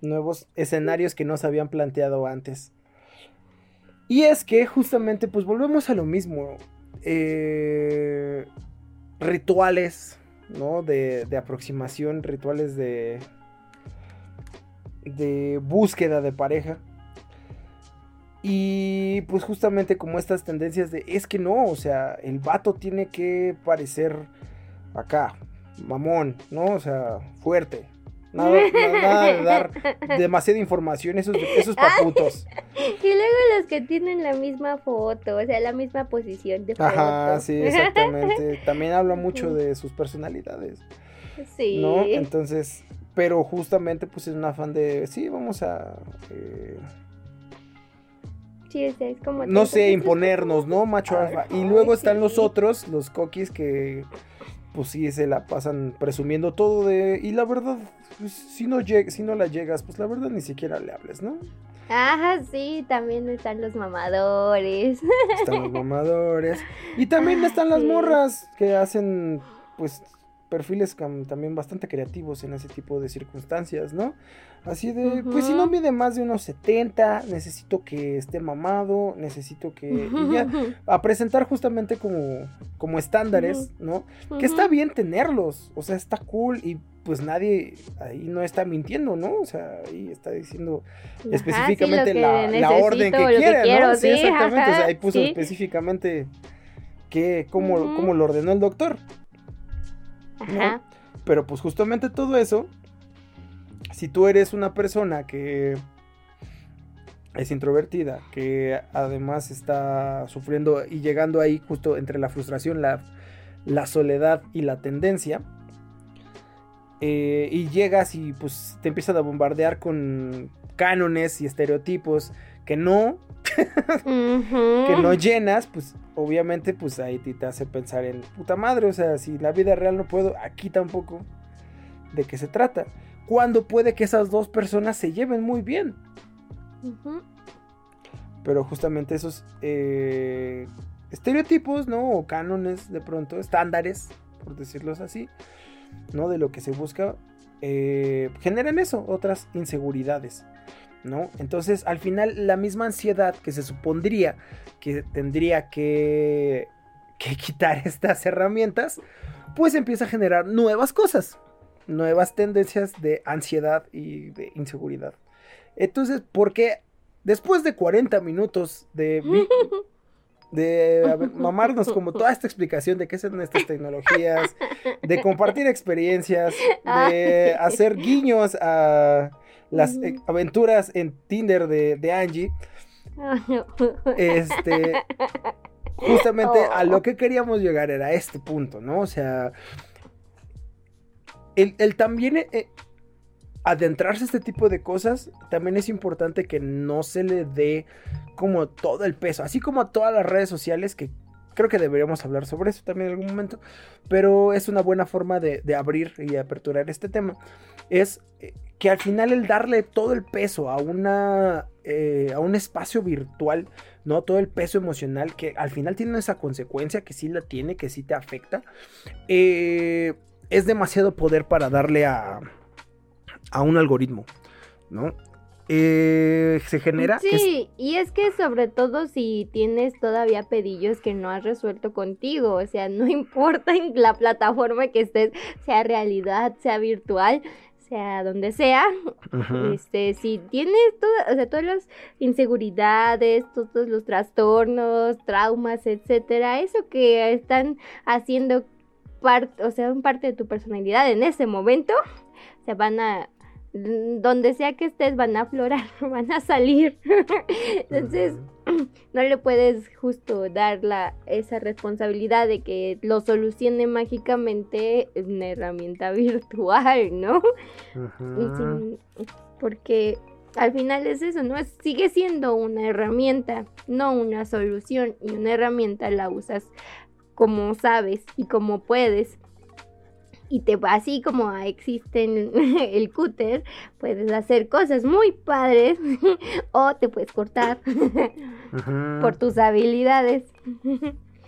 Speaker 1: Nuevos escenarios que no se habían planteado antes. Y es que justamente pues volvemos a lo mismo. Eh, rituales, ¿no? De, de aproximación, rituales de, de búsqueda de pareja. Y pues justamente como estas tendencias de es que no, o sea, el vato tiene que parecer acá, mamón, ¿no? O sea, fuerte. Nada, nada de dar demasiada información, esos, esos paputos.
Speaker 2: Y luego los que tienen la misma foto, o sea, la misma posición de foto.
Speaker 1: Ajá, sí, exactamente. También habla mucho de sus personalidades.
Speaker 2: Sí.
Speaker 1: ¿No? Entonces, pero justamente pues es un afán de, sí, vamos a... eh,
Speaker 2: Sí, es como...
Speaker 1: no sé, imponernos, ¿no? Macho
Speaker 2: Ay,
Speaker 1: alfa. Y luego
Speaker 2: ay,
Speaker 1: están los otros, los coquis que pues sí se la pasan presumiendo todo de y la verdad pues, si no lleg- si no la llegas, pues la verdad ni siquiera le hables, ¿no?
Speaker 2: Ajá, sí, también están los mamadores.
Speaker 1: Están los mamadores y también están las
Speaker 2: sí.
Speaker 1: morras que hacen pues perfiles también bastante creativos en ese tipo de circunstancias, ¿no? Así de, pues si no mide más de unos 70, necesito que esté mamado, necesito que... y ya, a presentar justamente como, como estándares, ¿no? Que está bien tenerlos, o sea, está cool y pues nadie ahí no está mintiendo, ¿no? O sea, ahí está diciendo
Speaker 2: Ajá,
Speaker 1: específicamente
Speaker 2: sí,
Speaker 1: la, orden que quiere,
Speaker 2: quiero,
Speaker 1: ¿no? Sí,
Speaker 2: sí,
Speaker 1: exactamente, o sea, ahí puso
Speaker 2: sí.
Speaker 1: específicamente que, cómo, cómo lo ordenó el doctor,
Speaker 2: Ajá.
Speaker 1: pero pues justamente todo eso, si tú eres una persona que es introvertida, que además está sufriendo y llegando ahí justo entre la frustración, la, la soledad y la tendencia, eh, y llegas y pues te empiezan a bombardear con cánones y estereotipos que no, que no llenas, pues obviamente pues ahí te, hace pensar en puta madre, o sea, si la vida real no puedo, aquí tampoco, ¿de qué se trata? Cuando puede que esas dos personas se lleven muy bien, pero justamente esos eh, estereotipos, ¿no? O cánones de pronto, estándares, por decirlos así, ¿no? De lo que se busca, eh, generan eso, otras inseguridades, ¿no? Entonces, al final, la misma ansiedad que se supondría que tendría que, que quitar estas herramientas, pues empieza a generar nuevas cosas, nuevas tendencias de ansiedad y de inseguridad. Entonces, ¿por qué después de 40 minutos de, de a ver, mamarnos como toda esta explicación de qué son estas tecnologías, de compartir experiencias, de hacer guiños a las eh, aventuras en Tinder de, de Angie, este, justamente a lo que queríamos llegar era a este punto, ¿no? O sea, el, el también eh, adentrarse a este tipo de cosas, también es importante que no se le dé como todo el peso, así como a todas las redes sociales que creo que deberíamos hablar sobre eso también en algún momento, pero es una buena forma de, de abrir y aperturar este tema, es eh, que al final el darle todo el peso a una eh, a un espacio virtual, no todo el peso emocional que al final tiene esa consecuencia que sí la tiene, que sí te afecta, eh, es demasiado poder para darle a, a un algoritmo, ¿no? Eh, se genera es-
Speaker 2: Sí, y es que sobre todo si tienes todavía pedillos que no has resuelto contigo, o sea, no importa en la plataforma que estés, sea realidad, sea virtual, sea donde sea, este, si tienes todas, o sea, todas las inseguridades, todos los trastornos, traumas, etcétera, eso que están haciendo parte, o sea, parte de tu personalidad en ese momento, se van a donde sea que estés van a aflorar, van a salir. Entonces, no le puedes justo dar la, esa responsabilidad de que lo solucione mágicamente una herramienta virtual, ¿no? Sin- porque al final es eso, ¿no? Sigue siendo una herramienta, no una solución. Y una herramienta la usas como sabes y como puedes. Y te así como existe en el cúter, puedes hacer cosas muy padres o te puedes cortar
Speaker 1: Ujú.
Speaker 2: por tus habilidades.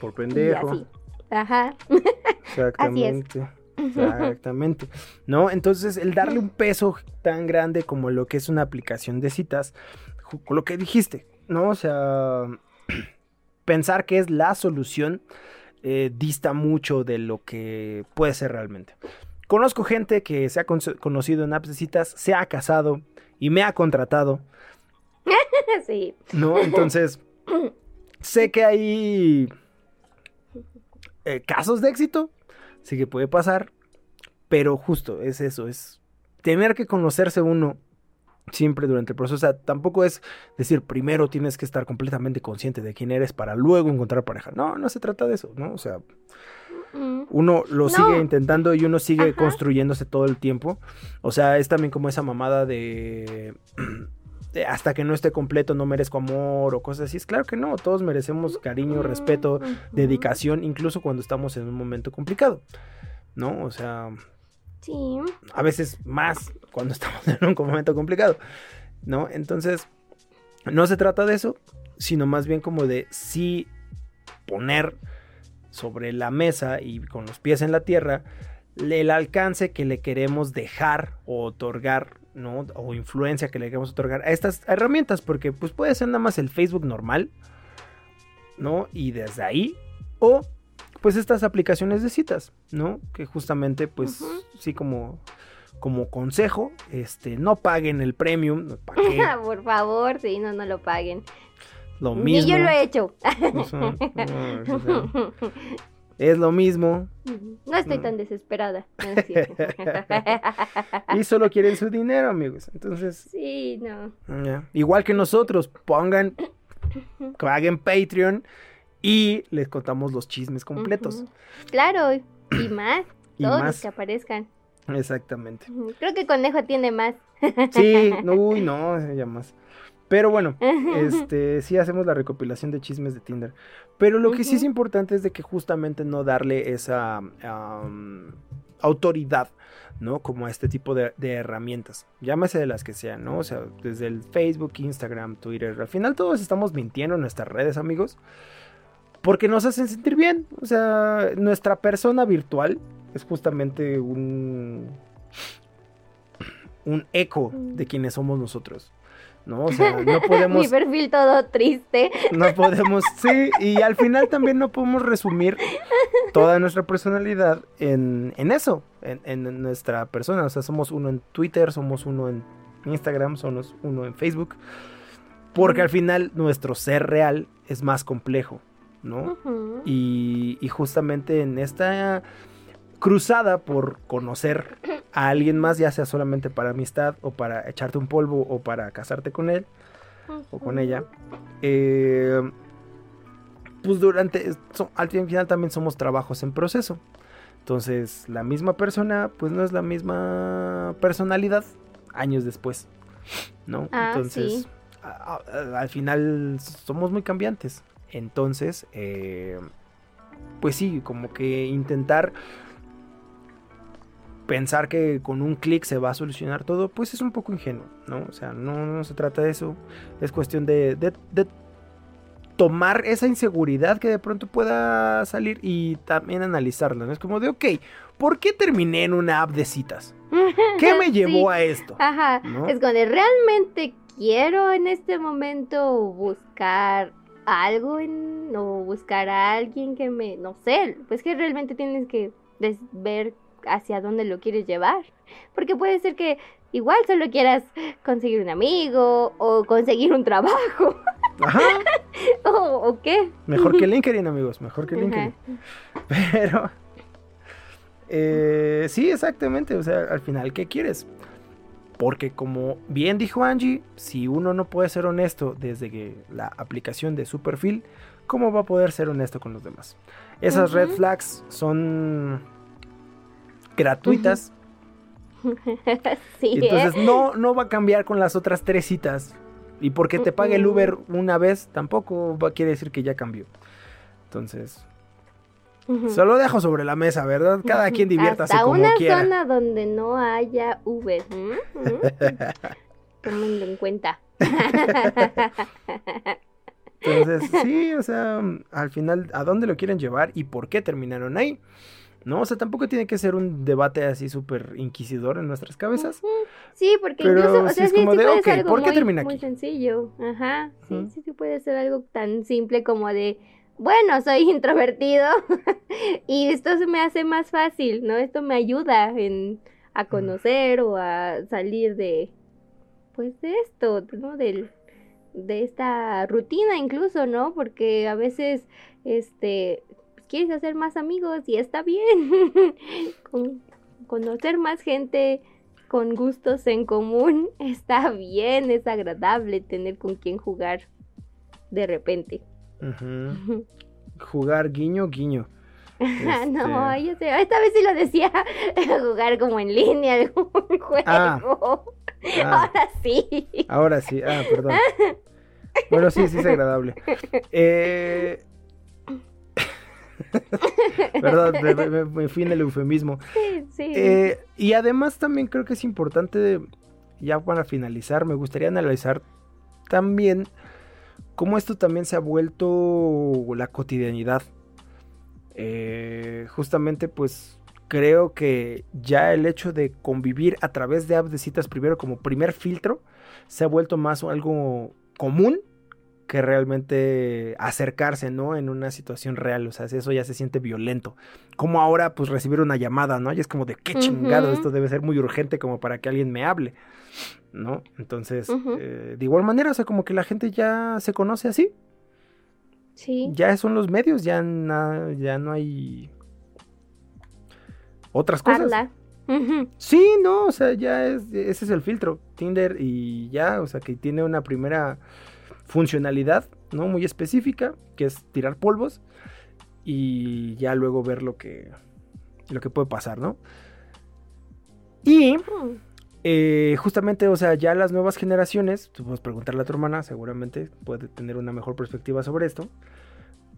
Speaker 1: Por pendejo.
Speaker 2: así. Ajá.
Speaker 1: Exactamente. Exactamente. ¿No? Entonces, el darle un peso tan grande como lo que es una aplicación de citas, lo que dijiste, ¿no? O sea, pensar que es la solución eh, dista mucho de lo que puede ser realmente. Conozco gente que se ha con- conocido en apps de citas, se ha casado y me ha contratado,
Speaker 2: sí.
Speaker 1: ¿no? Entonces, sé que hay eh, casos de éxito, sí que puede pasar, pero justo es eso, es tener que conocerse uno siempre durante el proceso. O sea, tampoco es decir, primero tienes que estar completamente consciente de quién eres para luego encontrar pareja. No, no se trata de eso, ¿no? O sea,
Speaker 2: Mm.
Speaker 1: uno lo
Speaker 2: No.
Speaker 1: sigue intentando y uno sigue
Speaker 2: Ajá.
Speaker 1: construyéndose todo el tiempo. O sea, es también como esa mamada de, de hasta que no esté completo no merezco amor o cosas así. Es claro que no, todos merecemos cariño, respeto,
Speaker 2: Ujú.
Speaker 1: dedicación, incluso cuando estamos en un momento complicado. ¿No? O sea,
Speaker 2: Sí.
Speaker 1: a veces más cuando estamos en un momento complicado, ¿no? Entonces, no se trata de eso, sino más bien como de sí poner sobre la mesa y con los pies en la tierra el alcance que le queremos dejar o otorgar, ¿no? O influencia que le queremos otorgar a estas herramientas, porque pues puede ser nada más el Facebook normal, ¿no? Y desde ahí, o pues estas aplicaciones de citas, ¿no? Que justamente pues sí como como consejo, este, no paguen el premium.
Speaker 2: Por favor, sí, no, no lo paguen.
Speaker 1: Lo
Speaker 2: Ni
Speaker 1: mismo.
Speaker 2: yo lo he hecho.
Speaker 1: o sea, no, o sea, es lo mismo
Speaker 2: No estoy
Speaker 1: No.
Speaker 2: tan desesperada. No
Speaker 1: y solo quieren su dinero, amigos. Entonces,
Speaker 2: Sí, no.
Speaker 1: ya. igual que nosotros, pongan, paguen Patreon y les contamos los chismes completos.
Speaker 2: Claro, y más.
Speaker 1: y
Speaker 2: todos los que aparezcan.
Speaker 1: Exactamente.
Speaker 2: Creo que Conejo tiene más.
Speaker 1: Sí, no, uy, no, ya más. Pero bueno, este, sí hacemos la recopilación de chismes de Tinder. Pero lo que sí es importante es de que justamente no darle esa autoridad, ¿no? Como a este tipo de, de herramientas. Llámese de las que sean, ¿no? O sea, desde el Facebook, Instagram, Twitter. Al final todos estamos mintiendo en nuestras redes, amigos. Porque nos hacen sentir bien. O sea, nuestra persona virtual es justamente un un eco de quienes somos nosotros. ¿No? O sea, no
Speaker 2: Mi
Speaker 1: podemos
Speaker 2: perfil todo triste.
Speaker 1: no podemos, sí, y al final también no podemos resumir toda nuestra personalidad en, en eso, en, en nuestra persona. O sea, somos uno en Twitter, somos uno en Instagram, somos uno en Facebook. Porque al final nuestro ser real es más complejo, ¿no? Y, y justamente en esta cruzada por conocer a alguien más, ya sea solamente para amistad o para echarte un polvo o para casarte con él o con ella, eh, pues durante, so- al final también somos trabajos en proceso. Entonces, la misma persona, pues no es la misma personalidad años después, ¿no?
Speaker 2: Ah,
Speaker 1: Entonces,
Speaker 2: sí.
Speaker 1: a- a- al final somos muy cambiantes. Entonces, eh, pues sí, como que intentar pensar que con un clic se va a solucionar todo, pues es un poco ingenuo, ¿no? O sea, no, no se trata de eso. Es cuestión de, de- de tomar esa inseguridad que de pronto pueda salir y también analizarla, ¿no? Es como de, ok, ¿por qué terminé en una app de citas? ¿Qué me llevó
Speaker 2: Sí.
Speaker 1: a esto?
Speaker 2: Ajá,
Speaker 1: ¿No?
Speaker 2: es cuando realmente quiero en este momento buscar algo en, o buscar a alguien que me, no sé, pues que realmente tienes que ver hacia dónde lo quieres llevar, porque puede ser que igual solo quieras conseguir un amigo o conseguir un trabajo
Speaker 1: Ajá,
Speaker 2: o, o qué.
Speaker 1: mejor que LinkedIn, amigos, mejor que
Speaker 2: Ajá.
Speaker 1: LinkedIn. Pero, eh, sí, exactamente. O sea, al final, ¿qué quieres? Porque como bien dijo Angie, si uno no puede ser honesto desde que la aplicación de su perfil, ¿cómo va a poder ser honesto con los demás? Esas red flags son gratuitas.
Speaker 2: sí,
Speaker 1: entonces
Speaker 2: ¿eh?
Speaker 1: no, no va a cambiar con las otras tres citas. Y porque te pague el. Uber una vez, tampoco va, quiere decir que ya cambió. Entonces, Se lo dejo sobre la mesa, ¿verdad? Cada quien diviértase
Speaker 2: Hasta
Speaker 1: como
Speaker 2: una
Speaker 1: quiera.
Speaker 2: zona donde no haya Uber. ¿Mm? Tómenlo en cuenta.
Speaker 1: Entonces, sí, o sea, al final, ¿a dónde lo quieren llevar y por qué terminaron ahí? No, o sea, tampoco tiene que ser un debate así súper inquisidor en nuestras cabezas.
Speaker 2: Sí, porque
Speaker 1: Pero
Speaker 2: incluso, o
Speaker 1: sí
Speaker 2: sea,
Speaker 1: es como
Speaker 2: sí
Speaker 1: de,
Speaker 2: puede
Speaker 1: ok,
Speaker 2: ser algo
Speaker 1: ¿por qué
Speaker 2: muy,
Speaker 1: termina
Speaker 2: muy
Speaker 1: aquí?
Speaker 2: sencillo. Ajá, sí, sí, sí puede ser algo tan simple como de, bueno, soy introvertido y esto se me hace más fácil, ¿no? Esto me ayuda en, a conocer o a salir de, pues de esto, ¿no? Del, de esta rutina incluso, ¿no? Porque a veces, este, quieres hacer más amigos y está bien. Con, conocer más gente con gustos en común está bien, es agradable tener con quien jugar de repente.
Speaker 1: Jugar guiño, guiño.
Speaker 2: No,
Speaker 1: Este,
Speaker 2: yo sé, esta vez sí lo decía, jugar como en línea algún juego.
Speaker 1: Ah. ah,
Speaker 2: Ahora sí.
Speaker 1: ahora sí, ah, perdón. Bueno, sí, sí es agradable. Eh... Perdón, me fui en el eufemismo.
Speaker 2: Sí, sí.
Speaker 1: Eh, y además también creo que es importante, ya para finalizar, me gustaría analizar también cómo esto también se ha vuelto la cotidianidad. Eh, justamente pues creo que ya el hecho de convivir a través de apps de citas primero como primer filtro se ha vuelto más algo común que realmente acercarse, ¿no? En una situación real, o sea, eso ya se siente violento. Como ahora, pues recibir una llamada, ¿no? Y es como de qué chingado, esto debe ser muy urgente como para que alguien me hable, ¿no? Entonces, eh, de igual manera, o sea, como que la gente ya se conoce así,
Speaker 2: sí.
Speaker 1: ya son los medios, ya, na- ya no hay otras cosas. Sí, no, o sea, ya es, ese es el filtro, Tinder y ya, o sea, que tiene una primera funcionalidad, ¿no? Muy específica, que es tirar polvos y ya luego ver lo que, lo que puede pasar, ¿no? Y. eh, justamente, o sea, ya las nuevas generaciones, tú puedes preguntarle a tu hermana, seguramente puede tener una mejor perspectiva sobre esto,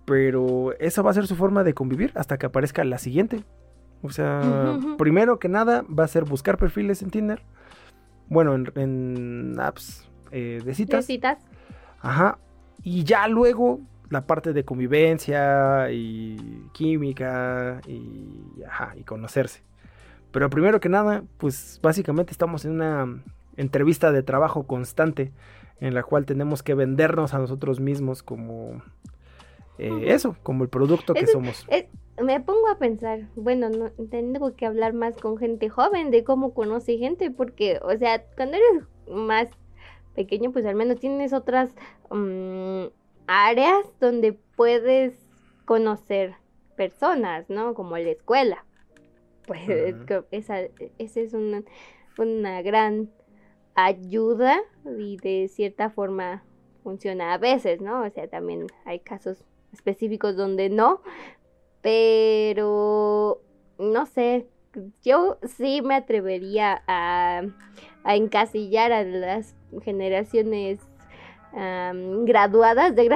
Speaker 1: pero esa va a ser su forma de convivir hasta que aparezca la siguiente. O sea, primero que nada va a ser buscar perfiles en Tinder, bueno, en, en apps eh, de
Speaker 2: ¿De
Speaker 1: citas,
Speaker 2: citas?
Speaker 1: ajá, y ya luego la parte de convivencia y química y, ajá, y conocerse. Pero primero que nada, pues básicamente estamos en una entrevista de trabajo constante en la cual tenemos que vendernos a nosotros mismos como eh, eso, como el producto que somos.
Speaker 2: Es- me pongo a pensar, bueno, no, tengo que hablar más con gente joven de cómo conoce gente, porque, o sea, cuando eres más pequeño, pues al menos tienes otras mm, áreas donde puedes conocer personas, ¿no? Como la escuela. Pues esa, esa es una, una gran ayuda y de cierta forma funciona a veces, ¿no? O sea, también hay casos específicos donde no, pero no sé, yo sí me atrevería a, a encasillar a las generaciones graduadas de,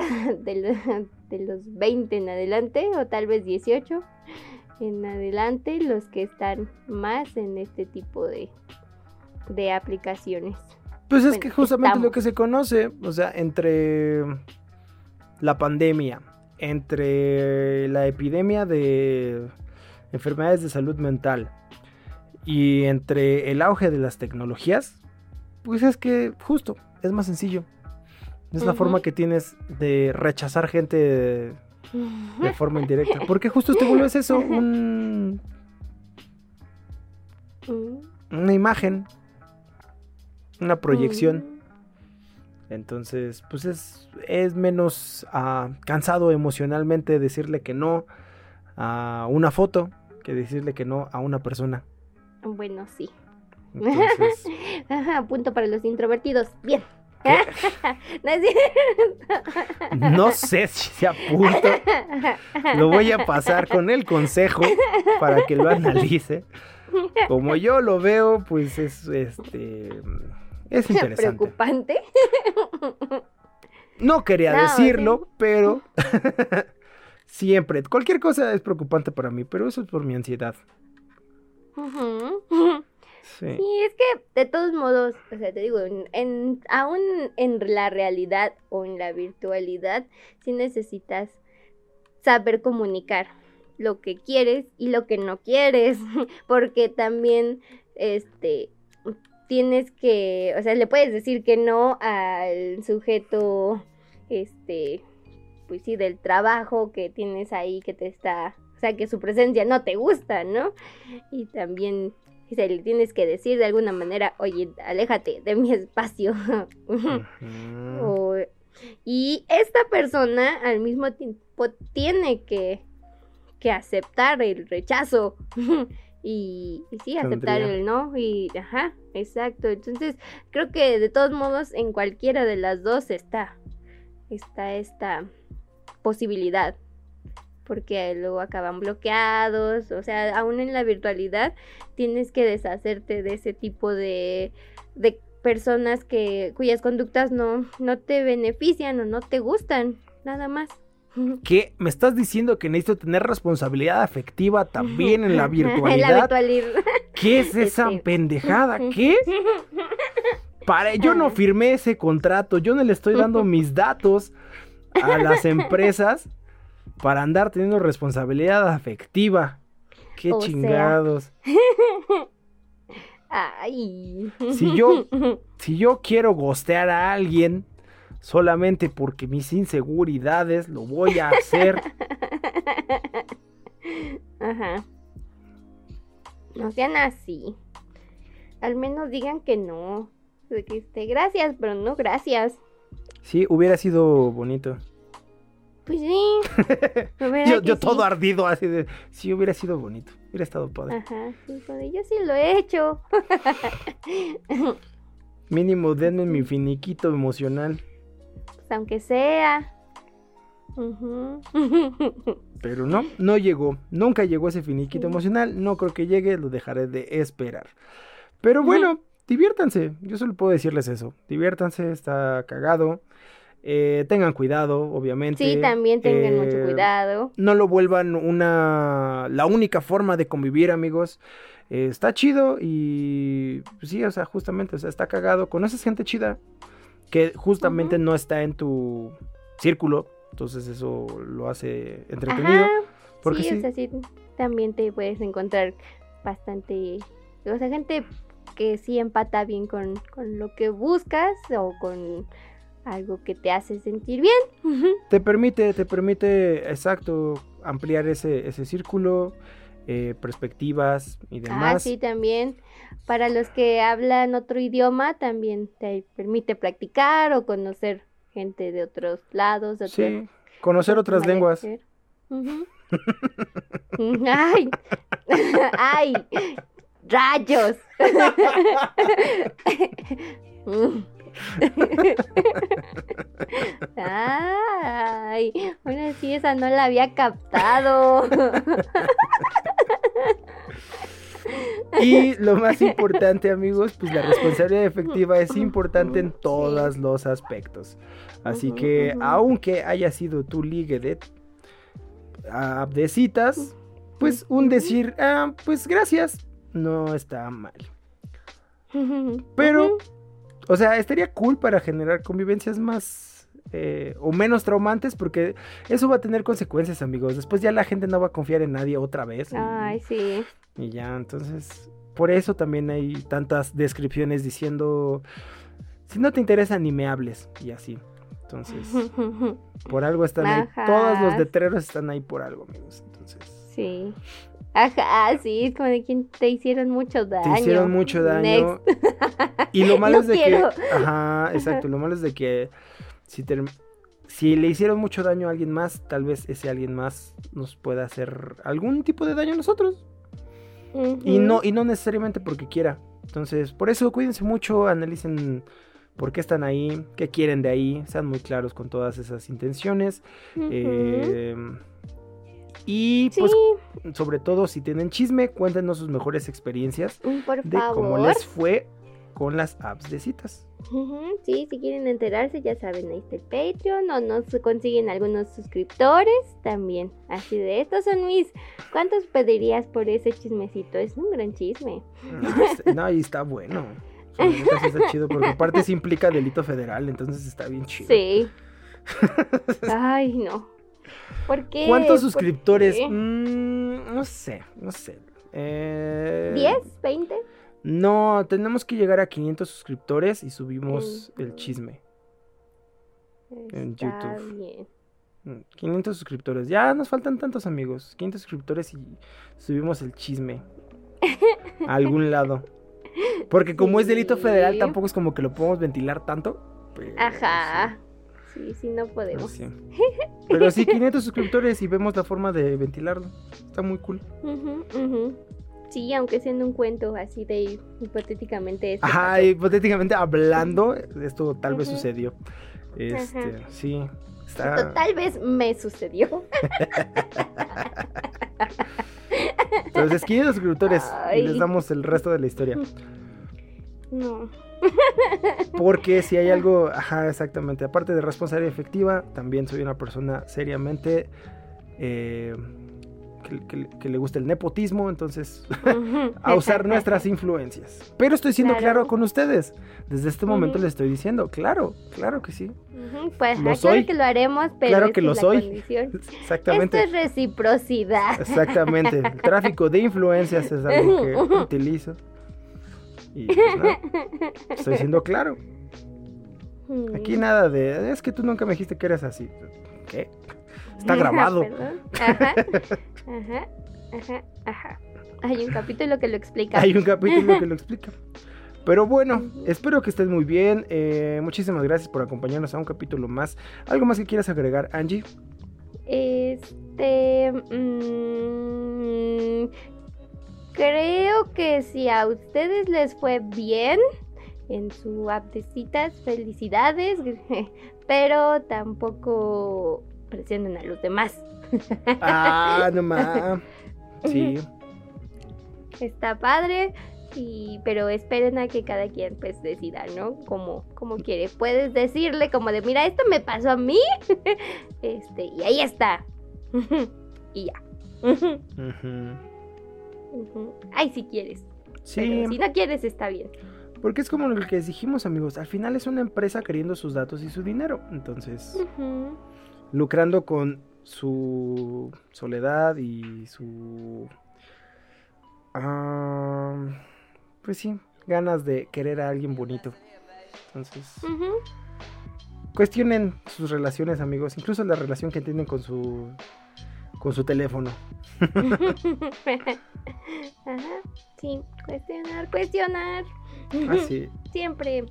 Speaker 2: de los 20 en adelante o tal vez 18 en adelante los que están más en este tipo de, de aplicaciones.
Speaker 1: Pues es
Speaker 2: Bueno,
Speaker 1: que justamente lo que se conoce, o sea, entre la pandemia, entre la epidemia de enfermedades de salud mental y entre el auge de las tecnologías, pues es que justo es más sencillo. Es la forma que tienes de rechazar gente de, forma indirecta. Porque justo te vuelves eso, un-
Speaker 2: Mm,
Speaker 1: una imagen, una proyección.
Speaker 2: mm.
Speaker 1: Entonces, pues es, es menos ah, cansado emocionalmente decirle que no a una foto que decirle que no a una persona.
Speaker 2: Bueno, sí.
Speaker 1: Entonces,
Speaker 2: punto para los introvertidos. Bien. No es cierto.
Speaker 1: no sé si se apunto. Lo voy a pasar con el consejo para que lo analice. Como yo lo veo, pues es este es interesante.
Speaker 2: Preocupante.
Speaker 1: No quería
Speaker 2: No,
Speaker 1: decirlo, pero siempre, cualquier cosa es preocupante para mí, pero eso es por mi ansiedad. Sí.
Speaker 2: Es que de todos modos, o sea, te digo, en, en- aún en la realidad o en la virtualidad, sí necesitas saber comunicar lo que quieres y lo que no quieres, porque también, este, tienes que, o sea, le puedes decir que no al sujeto, este, pues sí, del trabajo que tienes ahí que te está, o sea, que su presencia no te gusta, ¿no? Y también se le tienes que decir de alguna manera, oye, aléjate de mi espacio. O- y esta persona al mismo tiempo tiene que, que aceptar el rechazo. y, y sí, aceptar
Speaker 1: Tendría.
Speaker 2: el no. Y, ajá, exacto. Entonces, creo que de todos modos, en cualquiera de las dos está, está esta posibilidad. Porque luego acaban bloqueados. O sea, aún en la virtualidad tienes que deshacerte de ese tipo de, de personas que cuyas conductas no, no te benefician o no te gustan, nada más.
Speaker 1: ¿Qué? ¿Me estás diciendo que necesito tener responsabilidad afectiva también en la
Speaker 2: en
Speaker 1: virtualidad?
Speaker 2: la virtualidad.
Speaker 1: ¿Qué es esa
Speaker 2: Este.
Speaker 1: pendejada? ¿Qué? Para, yo no firmé ese contrato, yo no le estoy dando mis datos a las empresas para andar teniendo responsabilidad afectiva. Qué
Speaker 2: O sea.
Speaker 1: chingados.
Speaker 2: Ay.
Speaker 1: Si yo- Si yo quiero gostear a alguien solamente porque mis inseguridades lo voy a hacer.
Speaker 2: Ajá. No sean así. Al menos digan que no. Este, gracias, pero no gracias.
Speaker 1: Sí, hubiera sido bonito.
Speaker 2: Pues sí. ¿verdad
Speaker 1: Yo,
Speaker 2: sí?
Speaker 1: todo ardido así de... Sí, hubiera sido bonito. Hubiera estado padre.
Speaker 2: Ajá, sí, joder, yo sí lo he hecho.
Speaker 1: Mínimo denme mi finiquito emocional.
Speaker 2: Pues aunque sea.
Speaker 1: Pero no, no llegó. Nunca llegó ese finiquito emocional. No creo que llegue, lo dejaré de esperar. Pero bueno, diviértanse. Yo solo puedo decirles eso. Diviértanse, está cagado. Eh, tengan cuidado, obviamente.
Speaker 2: Sí, también tengan mucho
Speaker 1: Eh,
Speaker 2: cuidado.
Speaker 1: No lo vuelvan una. la única forma de convivir, amigos. Eh, está chido y. pues sí, o sea, justamente, o sea, está cagado. Conoces gente chida que justamente no está en tu círculo. Entonces eso lo hace entretenido.
Speaker 2: Ajá,
Speaker 1: Porque
Speaker 2: sí,
Speaker 1: sí.
Speaker 2: o sea, sí, también te puedes encontrar bastante, o sea, gente que sí empata bien con, con lo que buscas o con algo que te hace sentir bien.
Speaker 1: Te permite, te permite, exacto, ampliar ese, ese círculo, eh, perspectivas y demás.
Speaker 2: Ah, sí, también. Para los que hablan otro idioma, también te permite practicar o conocer gente de otros lados. de
Speaker 1: Sí, conocer otras lenguas.
Speaker 2: ay, ay, rayos. Ay, ahora sí esa no la había captado.
Speaker 1: Y lo más importante, amigos, pues la responsabilidad efectiva es importante en todos los aspectos. Así que, aunque haya sido tu ligue de, ah, de citas, pues un decir, ah, pues gracias, no está mal. Pero. O sea, estaría cool para generar convivencias más eh, o menos traumantes porque eso va a tener consecuencias, amigos. Después ya la gente no va a confiar en nadie otra vez. y-
Speaker 2: Ay, sí.
Speaker 1: y ya, entonces, por eso también hay tantas descripciones diciendo, si no te interesa ni me hables, y así. Entonces, por algo están ahí, todos los letreros están ahí por algo, amigos. Entonces,
Speaker 2: Sí. Ajá, sí, es como de quien te hicieron mucho daño.
Speaker 1: te hicieron mucho daño.
Speaker 2: Next.
Speaker 1: Y lo malo
Speaker 2: No
Speaker 1: es de
Speaker 2: quiero.
Speaker 1: que, ajá, exacto, lo malo es de que si, ter- si le hicieron mucho daño a alguien más, tal vez ese alguien más nos pueda hacer algún tipo de daño a nosotros. Y no, y no necesariamente porque quiera. Entonces, por eso cuídense mucho, analicen por qué están ahí, qué quieren de ahí, sean muy claros con todas esas intenciones.
Speaker 2: Ujú.
Speaker 1: eh, y
Speaker 2: sí,
Speaker 1: pues, sobre todo, si tienen chisme, cuéntenos sus mejores experiencias
Speaker 2: mm, por
Speaker 1: de
Speaker 2: favor.
Speaker 1: cómo les fue con las apps de citas.
Speaker 2: Sí, si quieren enterarse, ya saben, ahí está el Patreon o nos consiguen algunos suscriptores también. Así de, estos son mis... ¿Cuántos pedirías por ese chismecito? Es un gran chisme.
Speaker 1: No, no, y está bueno. Sí está chido, porque aparte sí implica delito federal, entonces está bien chido.
Speaker 2: Sí. Ay, no. ¿Por qué?
Speaker 1: ¿Cuántos
Speaker 2: ¿Por
Speaker 1: suscriptores?
Speaker 2: qué?
Speaker 1: Mm, no sé, no sé. Eh,
Speaker 2: ¿10? ¿20?
Speaker 1: No, tenemos que llegar a 500 suscriptores y subimos el chisme. En YouTube.
Speaker 2: bien.
Speaker 1: 500 suscriptores. Ya nos faltan tantos amigos. 500 suscriptores y subimos el chisme a algún lado. Porque como es delito federal, tampoco es como que lo podemos ventilar tanto. pero
Speaker 2: Ajá. Sí, sí, no
Speaker 1: sí,
Speaker 2: podemos.
Speaker 1: sí. Pero sí, 500 suscriptores y vemos la forma de ventilarlo. Está muy cool.
Speaker 2: Sí, aunque sea en un cuento así de hipotéticamente. esto
Speaker 1: Ajá,
Speaker 2: pasó.
Speaker 1: hipotéticamente hablando, esto tal vez sucedió. Este, sí.
Speaker 2: Esto tal vez me sucedió.
Speaker 1: Entonces, 500 suscriptores y les damos el resto de la historia.
Speaker 2: No.
Speaker 1: Porque si hay algo, ajá, exactamente, aparte de responsabilidad efectiva, también soy una persona seriamente eh, que, que- que le gusta el nepotismo, entonces a usar nuestras influencias. Pero estoy siendo
Speaker 2: Claro.
Speaker 1: claro, con ustedes. Desde este momento les estoy diciendo, claro, claro que sí.
Speaker 2: Pues
Speaker 1: Lo
Speaker 2: ajá,
Speaker 1: soy.
Speaker 2: claro que lo haremos, pero
Speaker 1: Claro que
Speaker 2: es
Speaker 1: lo
Speaker 2: la
Speaker 1: soy.
Speaker 2: condición.
Speaker 1: Exactamente.
Speaker 2: Esto es reciprocidad.
Speaker 1: Exactamente. El tráfico de influencias es algo que utilizo. Y pues, nada, estoy siendo claro. Aquí
Speaker 2: Mm.
Speaker 1: nada de, es que tú nunca me dijiste que eres así. ¿Qué? Está grabado.
Speaker 2: Ajá, ajá, ajá, ajá. Hay un capítulo que lo explica.
Speaker 1: Hay un capítulo que lo explica. Pero bueno, espero que estés muy bien. Eh, muchísimas gracias por acompañarnos a un capítulo más. ¿Algo más que quieras agregar, Angie?
Speaker 2: Este. mm, creo que si a ustedes les fue bien en su app de citas, felicidades. Pero tampoco presionen a los demás.
Speaker 1: Ah, no más. Sí.
Speaker 2: Está padre. Y, pero esperen a que cada quien pues decida, ¿no? Como, como quiere. Puedes decirle como de, mira, esto me pasó a mí. este, y ahí está. y ya. Ay, si quieres.
Speaker 1: Sí,
Speaker 2: Pero si no quieres, está bien.
Speaker 1: porque es como lo que dijimos, amigos. Al final es una empresa queriendo sus datos y su dinero. Entonces, lucrando con su soledad y su... ah, pues sí, ganas de querer a alguien bonito. Entonces, cuestionen sus relaciones, amigos. Incluso la relación que tienen con su... Con su teléfono.
Speaker 2: Ajá. Sí, cuestionar, cuestionar.
Speaker 1: Así.
Speaker 2: Siempre.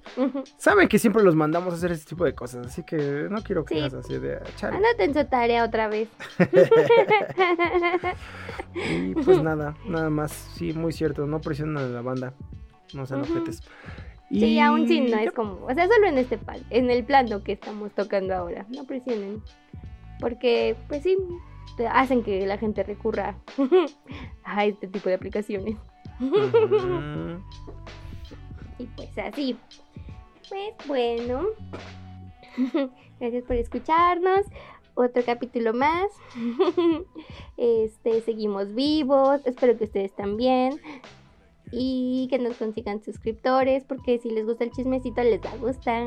Speaker 1: Saben que siempre los mandamos a hacer ese tipo de cosas, así que no quiero que
Speaker 2: Sí.
Speaker 1: así de "Ah, chale".
Speaker 2: Anoten su tarea otra vez.
Speaker 1: Y pues nada, nada más. Sí, muy cierto, no presionan a la banda. No sean
Speaker 2: Ujú.
Speaker 1: ojetes.
Speaker 2: Sí, aún sí no es como, o sea, solo en este pan, en el plano que estamos tocando ahora, no presionen, porque pues sí, te hacen que la gente recurra a este tipo de aplicaciones. Y pues así, pues bueno, gracias por escucharnos, otro capítulo más, este, seguimos vivos, espero que ustedes también. Y que nos consigan suscriptores, porque si les gusta el chismecito les va a gustar.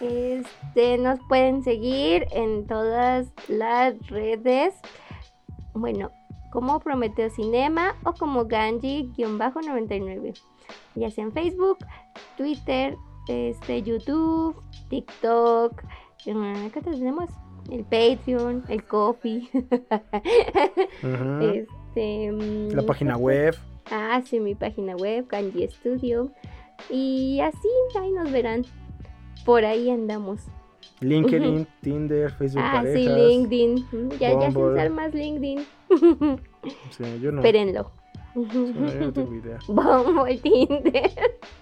Speaker 2: este, nos pueden seguir en todas las redes. Bueno, como Prometeo Cinema o como Ganji-99. Ya sea en Facebook, Twitter, este, YouTube, TikTok. eh, ¿Qué tenemos? El Patreon, el Coffee. Este, mm,
Speaker 1: La página web.
Speaker 2: Ah, sí, mi página web, Kanji Studio. Y así, ahí nos verán. Por ahí andamos.
Speaker 1: LinkedIn, Tinder, Facebook
Speaker 2: Ah, sí,
Speaker 1: parejas.
Speaker 2: LinkedIn. Mm, Ya, ya
Speaker 1: Bumble.
Speaker 2: usar más LinkedIn.
Speaker 1: Sí, yo no.
Speaker 2: Espérenlo.
Speaker 1: Sí, no, yo no tengo idea.
Speaker 2: Bumble, Tinder.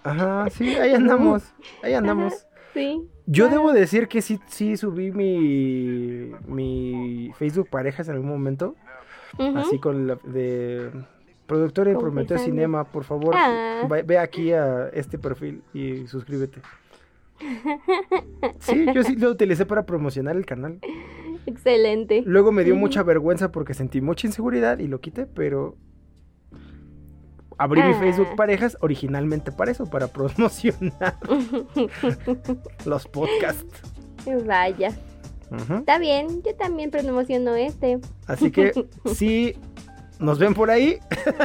Speaker 1: Ajá, sí, ahí andamos. Ahí andamos.
Speaker 2: Sí.
Speaker 1: Yo debo decir que sí, sí subí mi, mi Facebook parejas en algún momento. Así con la de productora y Prometeo. Cinema, por favor,
Speaker 2: Ah.
Speaker 1: ve, ve aquí a este perfil y suscríbete. Sí, yo sí lo utilicé para promocionar el canal.
Speaker 2: Excelente.
Speaker 1: Luego me dio mucha vergüenza porque sentí mucha inseguridad y lo quité, pero abrí mi
Speaker 2: Ah.
Speaker 1: Facebook parejas originalmente para eso, para promocionar los podcasts.
Speaker 2: Vaya.
Speaker 1: Ujú.
Speaker 2: Está bien, yo también promociono este.
Speaker 1: Así que si nos ven por ahí,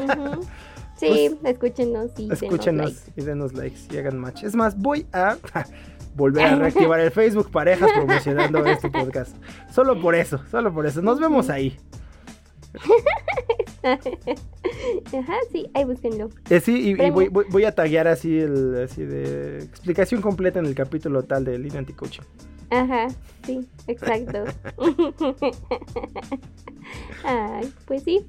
Speaker 2: Ujú. Sí, escúchenos y denos
Speaker 1: escúchenos
Speaker 2: like.
Speaker 1: y denos likes y hagan match. Es más, voy a volver a reactivar el Facebook Parejas promocionando este podcast. Solo por eso, solo por eso. Nos vemos ahí.
Speaker 2: Ajá, sí, ahí búsquenlo.
Speaker 1: Eh, sí, y, voy, voy- voy a taguear así el así de explicación completa en el capítulo tal de Línea Anticoaching.
Speaker 2: Ajá, sí, exacto. Ay, pues sí,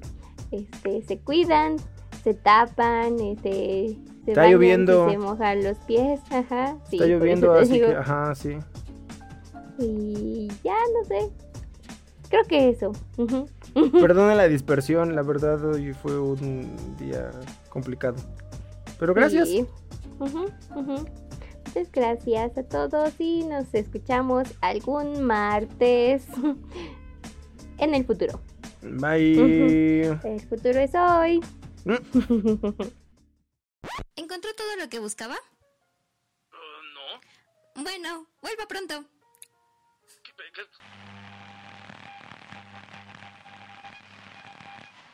Speaker 2: este, se cuidan, se tapan, este, se
Speaker 1: Está
Speaker 2: bañan,
Speaker 1: lloviendo.
Speaker 2: se mojan los pies, ajá. Sí,
Speaker 1: Está lloviendo, así
Speaker 2: digo.
Speaker 1: que, ajá, sí.
Speaker 2: Y ya, no sé. Creo que eso.
Speaker 1: Perdona la dispersión, la verdad hoy fue un día complicado. Pero gracias.
Speaker 2: Sí. Ujú. Muchas gracias a todos y nos escuchamos algún martes en el futuro.
Speaker 1: Bye.
Speaker 2: El futuro es hoy.
Speaker 3: ¿Encontró todo lo que buscaba? no. Bueno, vuelva pronto.